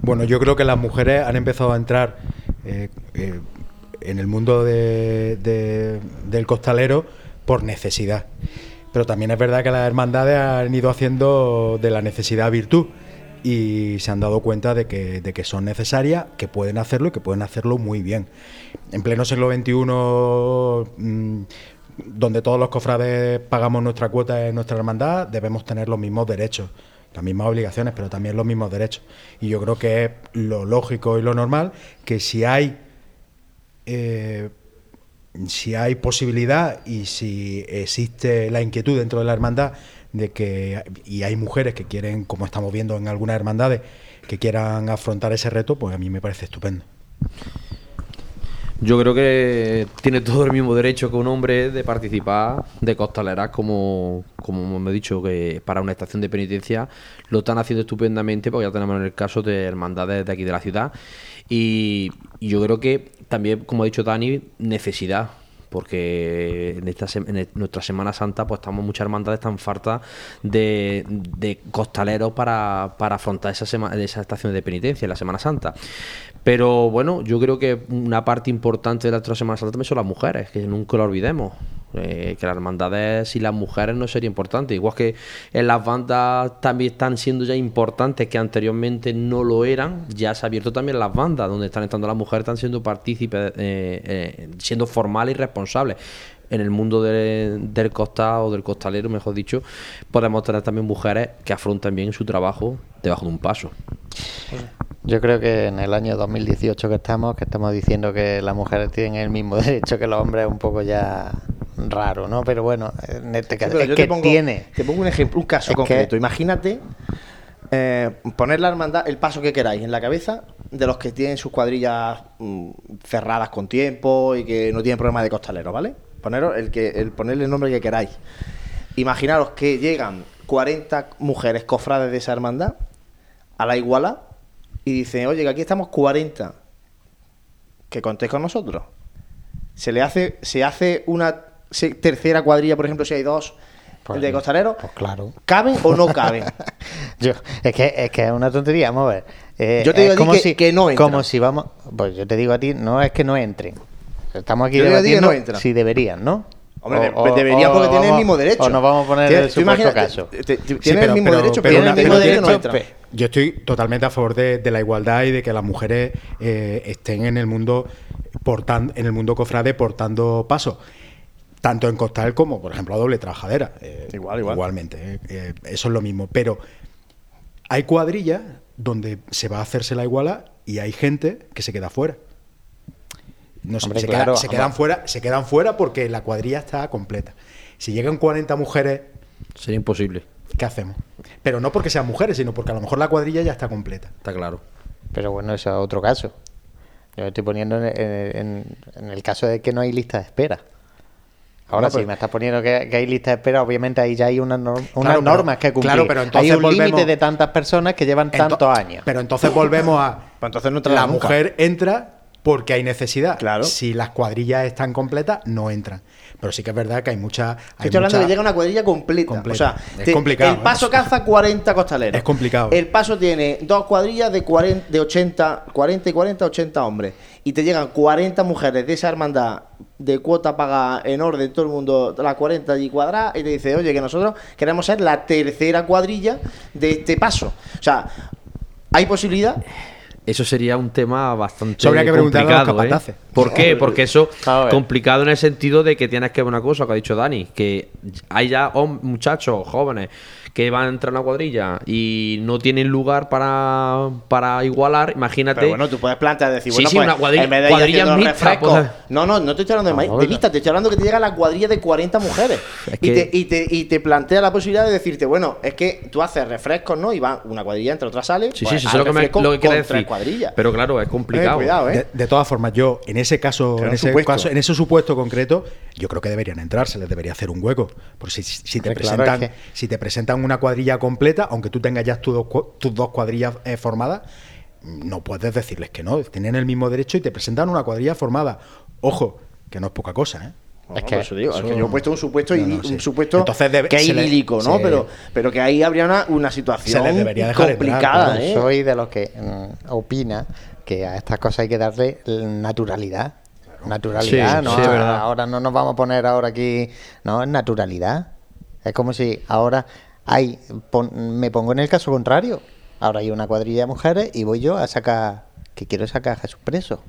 Bueno, yo creo que las mujeres han empezado a entrar en el mundo del costalero por necesidad. Pero también es verdad que las hermandades han ido haciendo de la necesidad virtud y se han dado cuenta de que, son necesarias, que pueden hacerlo y que pueden hacerlo muy bien. En pleno siglo XXI, mm, donde todos los cofrades pagamos nuestra cuota en nuestra hermandad, debemos tener los mismos derechos las mismas obligaciones, pero también los mismos derechos. Y yo creo que es lo lógico y lo normal que si hay eh, si hay posibilidad y si existe la inquietud dentro de la hermandad de que y hay mujeres que quieren, como estamos viendo en algunas hermandades, que quieran afrontar ese reto, pues a mí me parece estupendo. Yo creo que tiene todo el mismo derecho que un hombre de participar de costaleras, como, como me he dicho, que para una estación de penitencia lo están haciendo estupendamente, porque ya tenemos en el caso de hermandades de aquí de la ciudad. Y, yo creo que también, como ha dicho Dani, necesidad porque en, esta nuestra Semana Santa pues estamos muchas hermandades tan fartas de, de costaleros para, para afrontar esa, esa estación de penitencia en la Semana Santa. Pero bueno, yo creo que una parte importante de la Semana Santa también son las mujeres, que nunca lo olvidemos. Eh, que las hermandades y las mujeres no sería importante. Igual que en las bandas también están siendo ya importantes que anteriormente no lo eran, ya se ha abierto también las bandas donde están entrando las mujeres, están siendo partícipes, eh, eh, siendo formales y responsables en el mundo del costado del costalero, mejor dicho, podemos tener también mujeres que afrontan bien su trabajo debajo de un paso. Yo creo que en el año 2018 que estamos, que estamos diciendo que las mujeres tienen el mismo derecho que los hombres, es un poco ya raro, ¿no? Pero bueno, en este caso es que tiene. Te pongo un ejemplo, un caso concreto. Imagínate eh, poner la hermandad, el paso que queráis en la cabeza de los que tienen sus cuadrillas mm, cerradas con tiempo y que no tienen problema de costalero, ¿vale? Poneros el que, el ponerle el nombre que queráis. Imaginaros que llegan 40 mujeres cofrades de esa hermandad a la iguala y dicen, oye, que aquí estamos 40, que contéis con nosotros. Se le hace, se hace una tercera cuadrilla, por ejemplo, si hay dos pues, de costalero. Pues claro. ¿Caben o no caben? yo, es que es que es una tontería, vamos a ver. Eh, yo te digo como si, que no entran. Como si vamos, pues yo te digo a ti, no es que no entren. Estamos aquí debatiendo no si deberían, ¿no? Hombre, deberían porque tienen el mismo derecho. O nos vamos a poner el supuesto caso. Tienen el mismo derecho, pero, el mismo derecho. Yo estoy totalmente a favor de, la igualdad y de que las mujeres eh, estén en el mundo portando, en el mundo cofrade portando paso tanto en costal como, por ejemplo, a doble trabajadera. Eh, igual, igual. Igualmente, eh, eso es lo mismo. Pero hay cuadrillas donde se va a hacerse la iguala y hay gente que se queda fuera. No, se, se, quedan fuera, se quedan fuera porque la cuadrilla está completa. Si llegan 40 mujeres... Sería imposible. ¿Qué hacemos? Pero no porque sean mujeres, sino porque a lo mejor la cuadrilla ya está completa. Está claro. Pero bueno, eso es otro caso. Yo me estoy poniendo en, en- en el caso de que no hay lista de espera. Ahora No, sí, pero- me estás poniendo que, que hay lista de espera, obviamente ahí ya hay unas, norm- unas Claro, pero- normas que cumplir. claro, pero entonces hay un límite de tantas personas que llevan tantos años. Pero entonces volvemos a. Pues entonces no la nunca. mujer entra porque hay necesidad. Claro. Si las cuadrillas están completas, no entran. Pero sí que es verdad que hay mucha. hay Estoy hablando de que llega una cuadrilla completa. Completa. O sea, Es te- complicado, el paso ¿eh? caza 40 costaleros. Es complicado. El paso tiene dos cuadrillas de, 40, de 80, 40 y 40, 80 hombres. Y te llegan 40 mujeres de esa hermandad de cuota paga en orden, todo el mundo, las 40 allí cuadradas, y te dice, oye, que nosotros queremos ser la tercera cuadrilla de este paso. O sea, hay posibilidad. Eso sería un tema bastante Eso habría que preguntarle a los complicado, ¿eh? ¿Por qué? Porque eso complicado en el sentido de que tienes que ver una cosa que ha dicho Dani, que hay ya muchachos jóvenes que van a entrar en la cuadrilla y no tienen lugar para, para igualar, imagínate. Pero bueno, tú puedes plantear decir, Sí, bueno, sí, pues, una cuadrilla- en vez de cuadrilla mixta, pues, No, no, no te estoy hablando de, No, ma- de no. lista, te estoy hablando que te llega la cuadrilla de 40 mujeres. Es y, que- te, y, te, y te plantea la posibilidad de decirte, bueno, es que tú haces refrescos, ¿no? Y va una cuadrilla entre otras sales. sí, sí, pues, sí, eso es lo que, me, lo que quiere decir. cuadrillas. Pero claro, es complicado. Eh, cuidado, ¿eh? De, de todas formas, yo, en ese caso, Pero en ese supuesto. caso, en ese supuesto concreto, yo creo que deberían entrar, se les debería hacer un hueco. Porque si, si te claro, presentan, es que- si te presentan una cuadrilla completa, aunque tú tengas ya tus dos, tus dos cuadrillas eh, formadas, no puedes decirles que no. Tienen el mismo derecho y te presentan una cuadrilla formada. Ojo, que no es poca cosa, ¿eh? No, Es que eso digo, es que yo he puesto un supuesto, No, idí- no, sí. un supuesto Entonces debe- que es idílico, ¿no? Pero, pero que ahí habría una, una situación Se les debería dejar entrar, complicada, claro. ¿eh? Soy de los que mm, opina que a estas cosas hay que darle naturalidad. Naturalidad, Sí, ¿no? Ahora no nos vamos a poner ahora aquí. No, es naturalidad. Es como si ahora hay. pon- me pongo en el caso contrario. Ahora hay una cuadrilla de mujeres y voy yo a sacar. que quiero sacar a Jesús preso.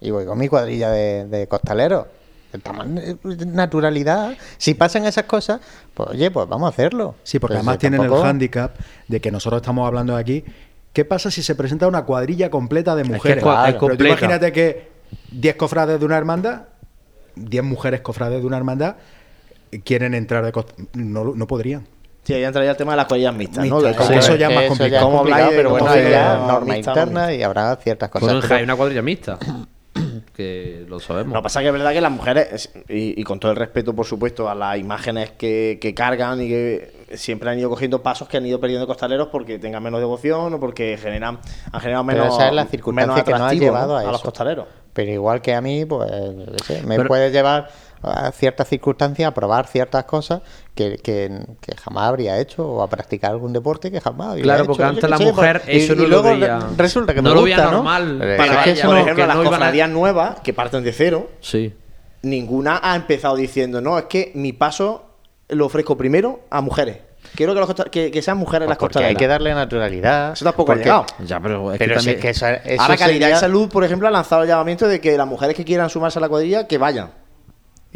Y voy con mi cuadrilla de, de costaleros. Estamos en naturalidad. Si pasan esas cosas, pues oye, pues vamos a hacerlo. Sí, porque Pero además si tienen el hándicap de que nosotros estamos hablando de aquí. ¿Qué pasa si se presenta una cuadrilla completa de es mujeres? Pero tú imagínate que 10 cofrades de una hermandad, 10 mujeres cofrades de una hermandad, eh, quieren entrar de cost- no, no podrían. Sí, ahí entraría el tema de las cuadrillas mixtas, sí, eso es ya es más eso complicado. es ¿Cómo habláis complicado, de pero bueno, hay ya norma mixta interna y habrá ciertas cosas. En pero- hay una cuadrilla mixta. que lo sabemos. Lo que pasa es que es verdad que las mujeres, y, y con todo el respeto, por supuesto, a las imágenes que, que cargan y que siempre han ido cogiendo pasos que han ido perdiendo costaleros porque tengan menos devoción o porque generan, han generado Pero menos, esa es la circunstancia menos que nos ha atractivo, llevado ¿no? a los costaleros. Pero igual que a mí, pues, sé, me Pero- puede llevar a ciertas circunstancias a probar ciertas cosas que, que, que jamás habría hecho o a practicar algún deporte que jamás habría Claro, hecho. porque Yo antes la sé, mujer pues, eso y- no y lo luego veía- re- resulta que no me lo gusta, veía ¿no? normal Pero es para que eso por no- ejemplo, que las no a- cofradías nuevas que parten de cero, Sí. ninguna ha empezado diciendo, no, es que mi paso lo ofrezco primero a mujeres. Quiero que, los costa- que, que sean mujeres Pues las porque costaleras. hay que darle naturalidad. Eso tampoco ha porque- llegado. Ya, pero es Pero que también... es que eso, eso Ahora Calidad sería- y Salud, por ejemplo, ha lanzado el llamamiento de que las mujeres que quieran sumarse a la cuadrilla, que vayan.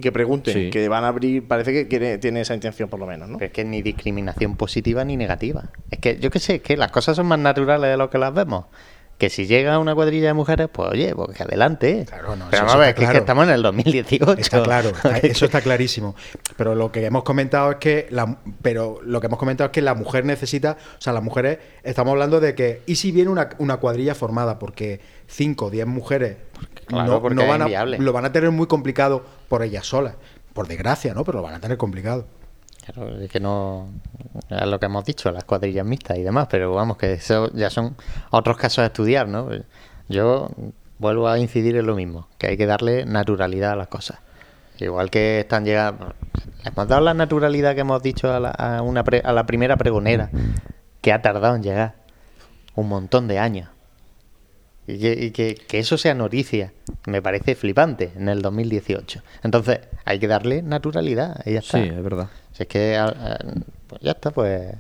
Y que pregunten, Sí. que van a abrir, parece que quiere- tiene esa intención por lo menos, ¿no? Pero es que ni discriminación positiva ni negativa. Es que yo qué sé, es que las cosas son más naturales de lo que las vemos. Que si llega una cuadrilla de mujeres, pues oye, pues que adelante. Claro, no, Pero eso vamos a ver, está que es que claro. estamos en el 2018. Está claro, está- eso está clarísimo. Pero lo que hemos comentado es que la, pero lo que hemos comentado es que la mujer necesita, o sea, las mujeres estamos hablando de que y si viene una, una cuadrilla formada porque 5 o 10 mujeres claro, no, van a, lo van a tener muy complicado por ellas solas, por desgracia, ¿no? Pero lo van a tener complicado. Claro, es que no. Es lo que hemos dicho, las cuadrillas mixtas y demás, pero vamos, que eso ya son otros casos a estudiar, ¿no? Yo vuelvo a incidir en lo mismo, que hay que darle naturalidad a las cosas. Igual que están llegando. Le hemos dado la naturalidad que hemos dicho a la, a una pre- a la primera pregonera, que ha tardado en llegar un montón de años. Y, que, y que- que eso sea noticia, me parece flipante en el 2018. Entonces, hay que darle naturalidad y ya está. Sí, es verdad. Si es que ah, ah, pues ya está, pues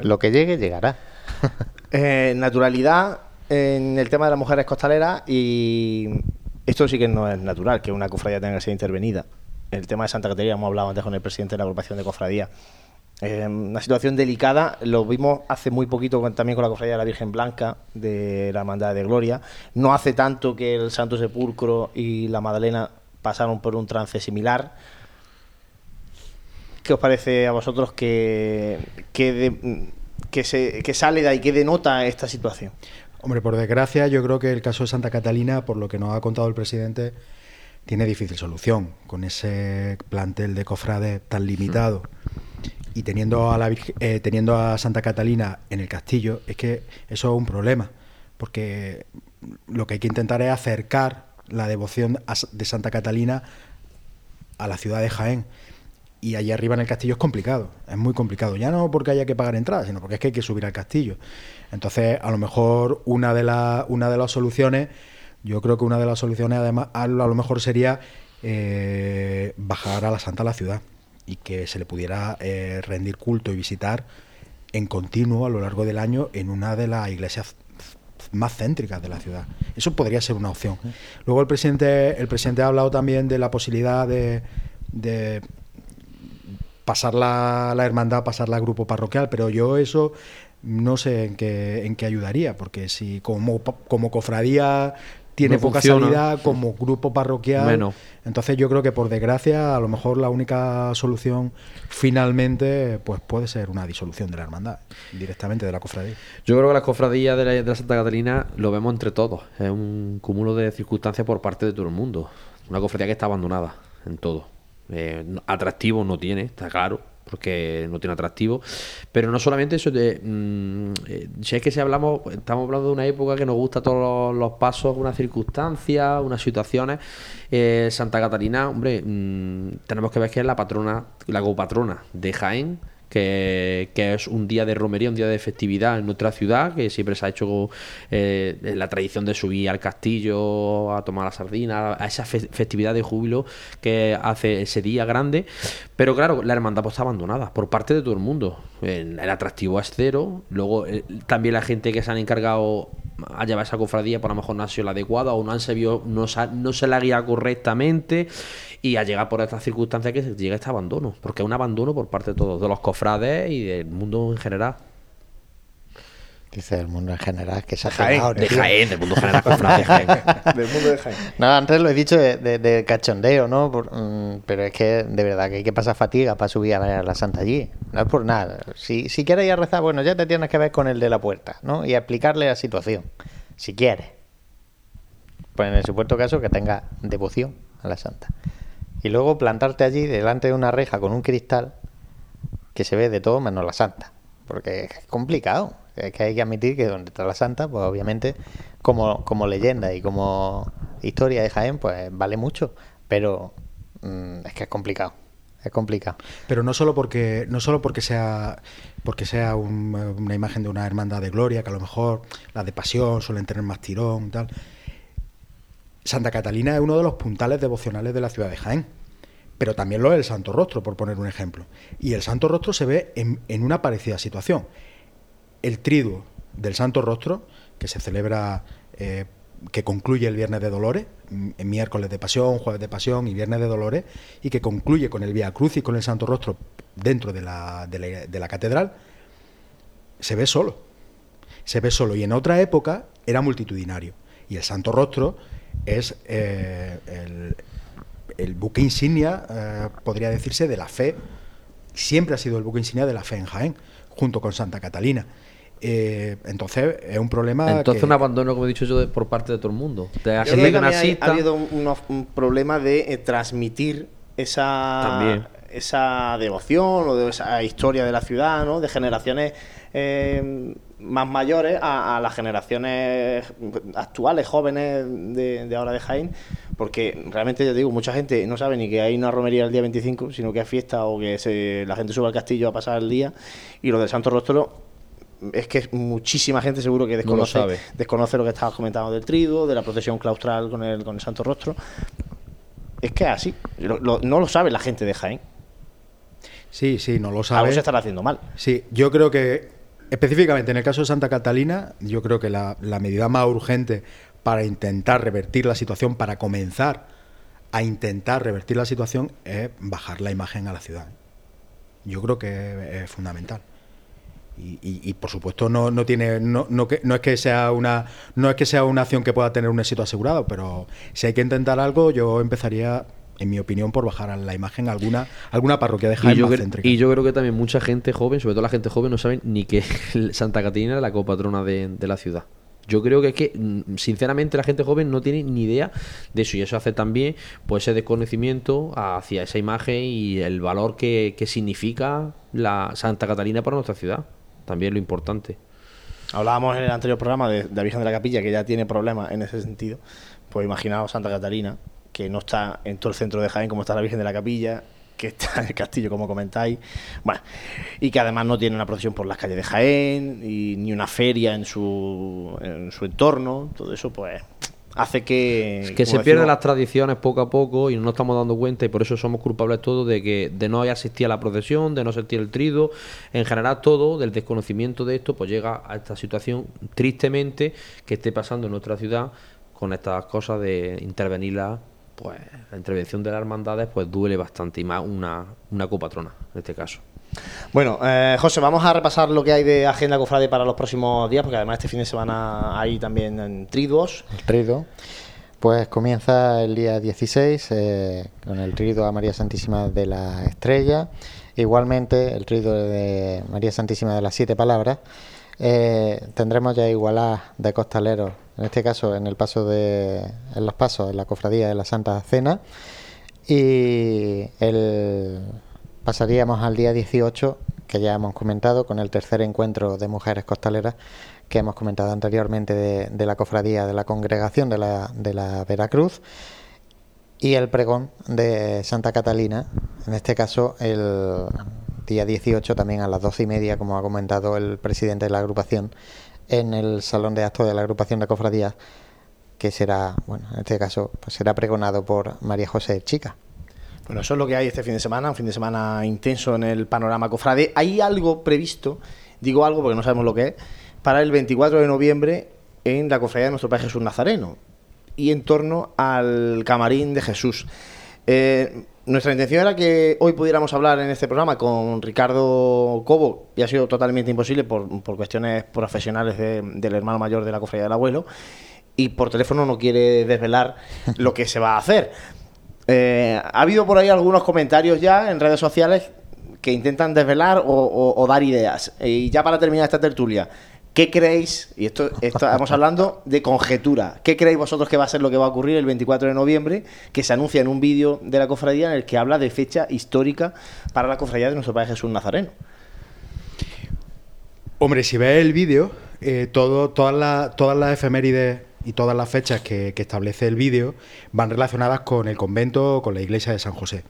lo que llegue, llegará. Eh, naturalidad en el tema de las mujeres costaleras y esto sí que no es natural, que una cofradía tenga que ser intervenida. El tema de Santa Caterina, hemos hablado antes con el presidente de la agrupación de cofradía. Eh, una situación delicada, lo vimos hace muy poquito con- también con la cofradía de la Virgen Blanca de la Hermandad de Gloria. No hace tanto que el Santo Sepulcro y la Magdalena pasaron por un trance similar. ¿Qué os parece a vosotros que, que, de- que, se, que sale de ahí, que denota esta situación? Hombre, por desgracia, yo creo que el caso de Santa Catalina, por lo que nos ha contado el presidente, tiene difícil solución con ese plantel de cofrades tan limitado. Y teniendo a, eh, teniendo a Santa Catalina en el castillo, es que eso es un problema, porque lo que hay que intentar es acercar la devoción de Santa Catalina a la ciudad de Jaén y allí arriba en el castillo es complicado, es muy complicado. Ya no porque haya que pagar entrada, sino porque es que hay que subir al castillo. Entonces, a lo mejor una de, una de las soluciones, yo creo que una de las soluciones además a lo mejor sería eh, bajar a la Santa la ciudad y que se le pudiera eh, rendir culto y visitar en continuo a lo largo del año en una de las iglesias más céntricas de la ciudad. Eso podría ser una opción. Luego el presidente, el presidente ha hablado también de la posibilidad de pasar la, la hermandad, pasarla al grupo parroquial, pero yo eso no sé en qué, en qué ayudaría, porque si como, como cofradía tiene poca salida, como grupo parroquial, entonces yo creo que por desgracia a lo mejor la única solución finalmente pues puede ser una disolución de la hermandad, directamente de la cofradía. Yo creo que la cofradía de la, de la Santa Catalina lo vemos entre todos, es un cúmulo de circunstancias por parte de todo el mundo, una cofradía que está abandonada en todo. Eh, atractivo no tiene, está claro, porque no tiene atractivo. Pero no solamente eso, de, mm, eh, si es que si hablamos, estamos hablando de una época que nos gusta todos los, pasos, unas circunstancias, unas situaciones. Eh, Santa Catarina, hombre, mm, tenemos que ver que es la patrona, la copatrona de Jaén que, es un día de romería, un día de festividad en nuestra ciudad, que siempre se ha hecho eh, la tradición de subir al castillo a tomar la sardina, a esa festividad de júbilo que hace ese día grande. Pero claro, la hermandad pues, está abandonada por parte de todo el mundo. El, atractivo es cero. Luego, eh, también la gente que se han encargado a llevar esa cofradía, por pues, lo mejor no ha sido la adecuada o no, han sabido, no, no se la guía correctamente y a llegar por estas circunstancias que llega este abandono, porque es un abandono por parte de todos, de los cofrades y del mundo en general. Dice del mundo en general, que se ha Jaén, de Jaén, del mundo general, cofrades Jaén. del mundo de Jaén. No, antes lo he dicho de, cachondeo, ¿no? Mm, pero es que de verdad que hay que pasar fatiga para subir a la Santa allí. No es por nada. Si, si quieres ir a rezar, bueno, ya te tienes que ver con el de la puerta, ¿no? Y explicarle la situación, si quieres. Pues en el supuesto caso que tenga devoción a la Santa y luego plantarte allí delante de una reja con un cristal que se ve de todo menos la santa. Porque es complicado. Es que hay que admitir que donde está la santa, pues obviamente como, como leyenda y como historia de Jaén, pues vale mucho. Pero mm, es que es complicado. Es complicado. Pero no solo porque, no solo porque sea porque sea una imagen de una hermandad de gloria, que a lo mejor las de pasión suelen tener más tirón y tal Santa Catalina es uno de los puntales devocionales de la ciudad de Jaén, pero también lo es el Santo Rostro, por poner un ejemplo. Y el Santo Rostro se ve en, una parecida situación. El triduo del Santo Rostro, que se celebra, eh, que concluye el Viernes de Dolores, en miércoles de Pasión, jueves de Pasión y Viernes de Dolores, y que concluye con el Vía Cruz y con el Santo Rostro dentro de la, de la catedral, se ve solo. Se ve solo. Y en otra época era multitudinario. Y el Santo Rostro es eh, el, buque insignia, eh, podría decirse, de la fe. Siempre ha sido el buque insignia de la fe en Jaén, junto con Santa Catalina. Eh, entonces es un problema. Entonces un abandono, como he dicho yo, por parte de todo el mundo. ha habido un, problema de transmitir esa, esa devoción o de esa historia de la ciudad, ¿no? de generaciones más mayores a, las generaciones actuales, jóvenes de, ahora de Jaén, porque realmente yo digo, mucha gente no sabe ni que hay una romería el día 25, sino que es fiesta o que se, la gente sube al castillo a pasar el día, y lo del Santo Rostro es que muchísima gente seguro que desconoce, lo desconoce lo que estabas comentando del triduo, de la procesión claustral con el, con el Santo Rostro. Es que es así, no lo sabe la gente de Jaén. Sí, sí, no lo sabe. Algo se estará haciendo mal. Sí, yo creo que Específicamente en el caso de Santa Catalina, yo creo que la, medida más urgente para intentar revertir la situación, para comenzar a intentar revertir la situación, es bajar la imagen a la ciudad. Yo creo que es fundamental. Y, por supuesto no, no tiene no, no, no, es que sea una no es que sea una acción que pueda tener un éxito asegurado pero si hay que intentar algo yo empezaría en mi opinión, por bajar a la imagen alguna, alguna parroquia de Y Jaén yo, más céntrica. y yo creo que también mucha gente joven, sobre todo la gente joven, no saben ni que Santa Catarina es la copatrona de, de la ciudad. Yo creo que es que, mm, sinceramente, la gente joven no tiene ni idea de eso. Y eso hace también pues, ese desconocimiento hacia esa imagen y el valor que, que significa la Santa Catalina para nuestra ciudad. También lo importante. Hablábamos en el anterior programa de, de la Virgen de la Capilla, que ya tiene problemas en ese sentido. Pues imaginaos Santa Catalina, que no está en todo el centro de Jaén como está la Virgen de la Capilla, que está en el castillo, como comentáis. Bueno, y que además no tiene una procesión por las calles de Jaén, y ni una feria en su, en su entorno. Todo eso, pues, hace que. Es que se pierden las tradiciones poco a poco y no nos estamos dando cuenta y por eso somos culpables todos de que de no asistir a la procesión, de no asistir el trido, en general todo, del desconocimiento de esto, pues llega a esta situación tristemente que esté pasando en nuestra ciudad con estas cosas de intervenirla, pues la intervención de las hermandades pues duele bastante y más una, una copatrona en este caso. Bueno, eh, José, vamos a repasar lo que hay de agenda cofrade para los próximos días, porque además este fin de semana hay también en triduos. El trido. Pues comienza el día 16 eh, con el trido a María Santísima de la Estrella. Igualmente el trido de María Santísima de las Siete Palabras. Eh, tendremos ya igualadas de costaleros, en este caso en el paso de, en los pasos en la cofradía de la Santa Cena. Y el, pasaríamos al día 18, que ya hemos comentado, con el tercer encuentro de mujeres costaleras que hemos comentado anteriormente de, de la cofradía de la congregación de la, de la Veracruz y el pregón de Santa Catalina, en este caso el día 18 también a las doce y media, como ha comentado el presidente de la agrupación, en el salón de actos de la agrupación de cofradías, que será, bueno, en este caso, pues será pregonado por María José Chica. Bueno, eso es lo que hay este fin de semana, un fin de semana intenso en el panorama cofrade. ¿Hay algo previsto, digo algo porque no sabemos lo que es, para el 24 de noviembre en la cofradía de nuestro Padre Jesús Nazareno y en torno al camarín de Jesús? Eh, nuestra intención era que hoy pudiéramos hablar en este programa con Ricardo Cobo y ha sido totalmente imposible por, por cuestiones profesionales de- del hermano mayor de la cofradía del abuelo y por teléfono no quiere desvelar lo que se va a hacer. Eh, ha habido por ahí algunos comentarios ya en redes sociales que intentan desvelar o dar ideas. Y ya para terminar esta tertulia, ¿qué creéis? Y esto, estamos hablando de conjetura. ¿Qué creéis vosotros que va a ser lo que va a ocurrir el 24 de noviembre? Que se anuncia en un vídeo de la cofradía en el que habla de fecha histórica para la cofradía de nuestro Padre Jesús Nazareno. Hombre, si ves el vídeo, eh, todas, las, efemérides y todas las fechas que, que establece el vídeo van relacionadas con el convento o con la iglesia de San José.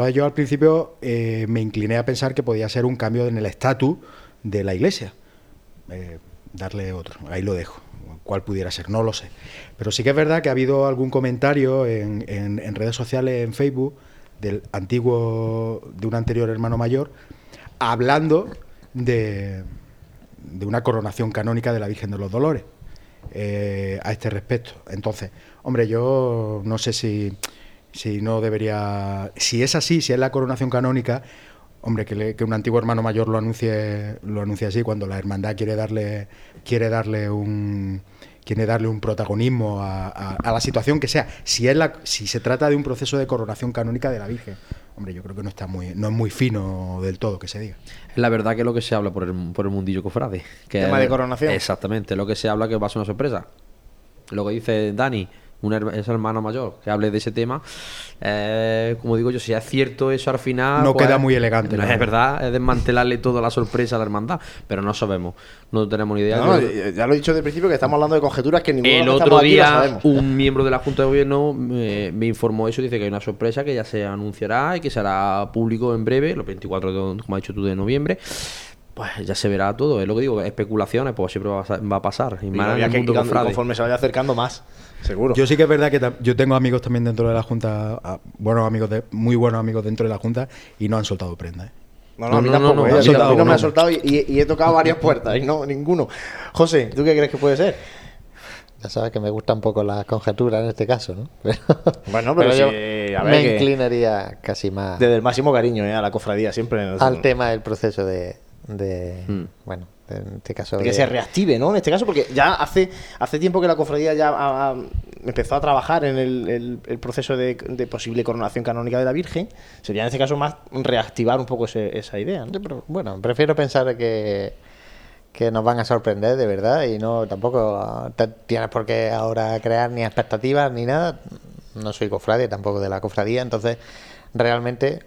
Entonces yo al principio eh, me incliné a pensar que podía ser un cambio en el estatus de la iglesia. Eh, darle otro, ahí lo dejo. ¿Cuál pudiera ser? No lo sé. Pero sí que es verdad que ha habido algún comentario en, en- redes sociales, en Facebook, del antiguo, de un anterior hermano mayor, hablando de, de una coronación canónica de la Virgen de los Dolores eh, a este respecto. Entonces, hombre, yo no sé si, si no debería. Si es así, si es la coronación canónica, hombre, que, le- que un antiguo hermano mayor lo anuncie, lo anuncie así cuando la hermandad quiere darle, quiere darle un quiere darle un protagonismo a, a- a la situación que sea. Si es la, si se trata de un proceso de coronación canónica de la Virgen, hombre, yo creo que no está muy, no es muy fino del todo que se diga. Es la verdad que es lo que se habla por el, por el mundillo cofrade. Que Tema es- de coronación. Exactamente, lo que se habla que va a ser una sorpresa. Lo que dice Dani, un her- es hermano mayor, que hable de ese tema. eh, como digo yo, si es cierto eso al final. No queda muy elegante, No, es verdad. es desmantelarle toda la sorpresa a la hermandad, pero no sabemos, no tenemos ni idea. No, no, ya lo he dicho desde el principio que estamos hablando de conjeturas que ninguno el otro día, sabemos. un miembro de la Junta de Gobierno me, me informó eso. Dice que hay una sorpresa que ya se anunciará y que será público en breve, los 24, de, como has dicho tú, de noviembre. Pues ya se verá todo. Es lo que digo, especulaciones, pues siempre va a, va a pasar. Y Y más en el mundo cofrade. conforme se vaya acercando más, seguro. Yo sí que es verdad que yo tengo amigos también dentro de la Junta, a- buenos amigos, de, muy buenos amigos dentro de la Junta y no han soltado prenda. ¿eh? No, no, a mí No, no, tampoco. no, ¿eh? no, A mí soltado me ha soltado y, y- y he tocado varias puertas y no, ninguno. José, ¿tú qué crees que puede ser? Ya sabes que me gusta un poco la conjetura en este caso, ¿no? Pero, Bueno, pero yo sí, a ver me que- inclinaría casi más Desde el máximo cariño ¿eh? a la cofradía, siempre. al tema del proceso de, de Hmm. bueno, en este caso De que de- se reactive, ¿no? En este caso, porque ya hace, hace tiempo que la cofradía ya ha, ha- empezó a trabajar en el, proceso de, posible coronación canónica de la Virgen, sería en este caso más reactivar un poco esa idea. bueno, prefiero pensar que, que nos van a sorprender de verdad y no tampoco tienes por qué ahora crear ni expectativas ni nada. No soy cofrade, tampoco de la cofradía, entonces realmente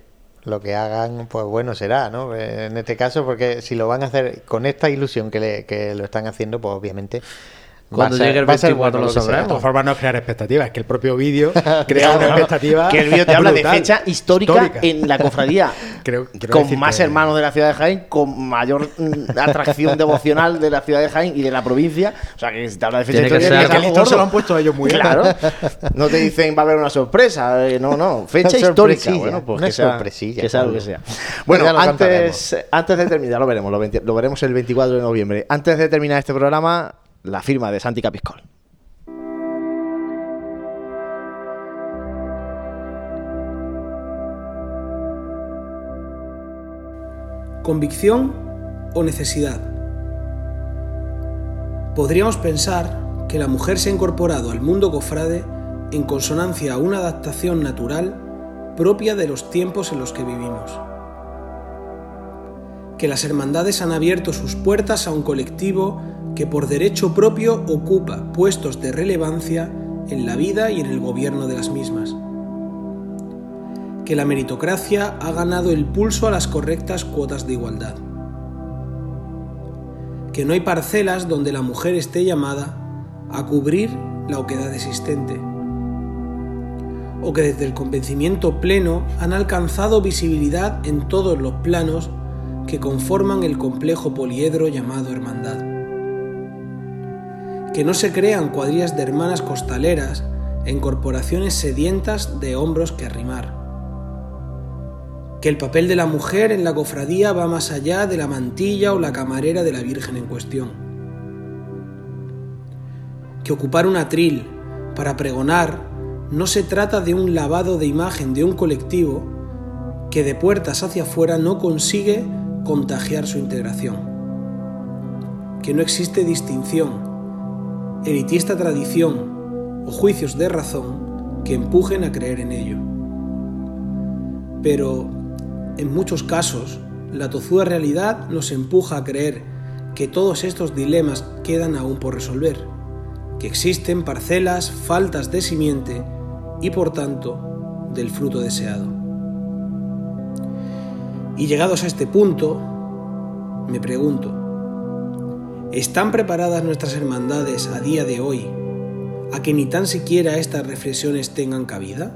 lo que hagan, pues bueno será, ¿no? En este caso, porque si lo van a hacer con esta ilusión que, le, que lo están haciendo, pues obviamente cuando llegue el 24 lo sabremos. De todas formas, no crear expectativas, que el propio vídeo crea una expectativa. Que el vídeo te habla de fecha histórica, en la cofradía. con más hermanos de la ciudad de Jaén, con mayor mm, atracción devocional de la ciudad de Jaén y de la provincia. O sea, que te habla de fecha histórica. Que el se lo han puesto ellos muy Claro. No te dicen va a haber una sorpresa. Eh, no, no. Fecha histórica. Bueno, pues que sea, sorpresilla. Que sea lo que sea. Bueno, antes, antes de terminar, lo veremos. lo veremos el 24 de noviembre. Antes de terminar este programa, la firma de Santi Capiscol. ¿Convicción o necesidad? Podríamos pensar que la mujer se ha incorporado al mundo cofrade en consonancia a una adaptación natural propia de los tiempos en los que vivimos. Que las hermandades han abierto sus puertas a un colectivo que por derecho propio ocupa puestos de relevancia en la vida y en el gobierno de las mismas. Que la meritocracia ha ganado el pulso a las correctas cuotas de igualdad. Que no hay parcelas donde la mujer esté llamada a cubrir la oquedad existente. O que desde el convencimiento pleno han alcanzado visibilidad en todos los planos que conforman el complejo poliedro llamado hermandad que no se crean cuadrillas de hermanas costaleras en corporaciones sedientas de hombros que arrimar. Que el papel de la mujer en la cofradía va más allá de la mantilla o la camarera de la Virgen en cuestión. Que ocupar un atril para pregonar no se trata de un lavado de imagen de un colectivo que de puertas hacia afuera no consigue contagiar su integración. Que no existe distinción elitista tradición o juicios de razón que empujen a creer en ello. Pero, en muchos casos, la tozuda realidad nos empuja a creer que todos estos dilemas quedan aún por resolver, que existen parcelas faltas de simiente y por tanto del fruto deseado. Y llegados a este punto, me pregunto, ¿Están preparadas nuestras hermandades a día de hoy a que ni tan siquiera estas reflexiones tengan cabida?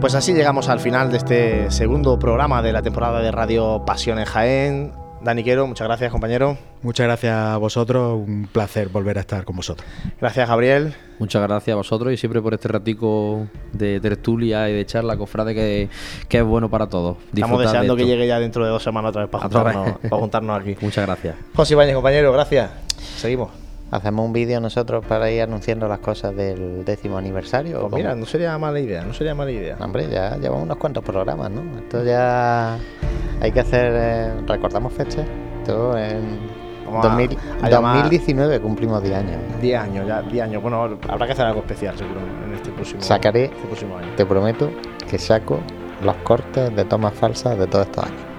Pues así llegamos al final de este segundo programa de la temporada de Radio Pasión en Jaén. Dani Quero, muchas gracias, compañero. Muchas gracias a vosotros, un placer volver a estar con vosotros. Gracias, Gabriel. Muchas gracias a vosotros y siempre por este ratico de tertulia y de charla, cofrade, que, que es bueno para todos. Estamos deseando que llegue ya dentro de dos semanas otra vez para, juntarnos, para juntarnos aquí. Muchas gracias. José Ibañez, compañero, gracias. Seguimos. Hacemos un vídeo nosotros para ir anunciando las cosas del décimo aniversario. Pues mira, no sería mala idea, no sería mala idea. Hombre, ya llevamos unos cuantos programas, ¿no? Esto ya hay que hacer, eh, recordamos fechas. Esto en 2019 cumplimos 10 años. 10 años, ya 10 años. Bueno, habrá que hacer algo especial seguro en este próximo, Sacaré, este próximo año. te prometo que saco los cortes de tomas falsas de todos estos años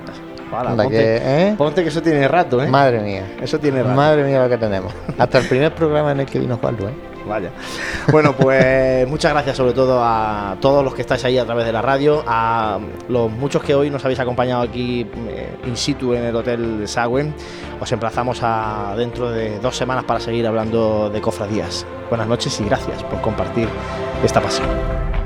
ponte, que, ¿eh? ponte, que, eso tiene rato, ¿eh? Madre mía. Eso tiene rato. Madre mía lo que tenemos. Hasta el primer programa en el que vino Juan ¿eh? Vaya. Bueno, pues muchas gracias sobre todo a todos los que estáis ahí a través de la radio, a los muchos que hoy nos habéis acompañado aquí eh, in situ en el Hotel Sagüen. Os emplazamos a dentro de dos semanas para seguir hablando de cofradías. Buenas noches y gracias por compartir esta pasión.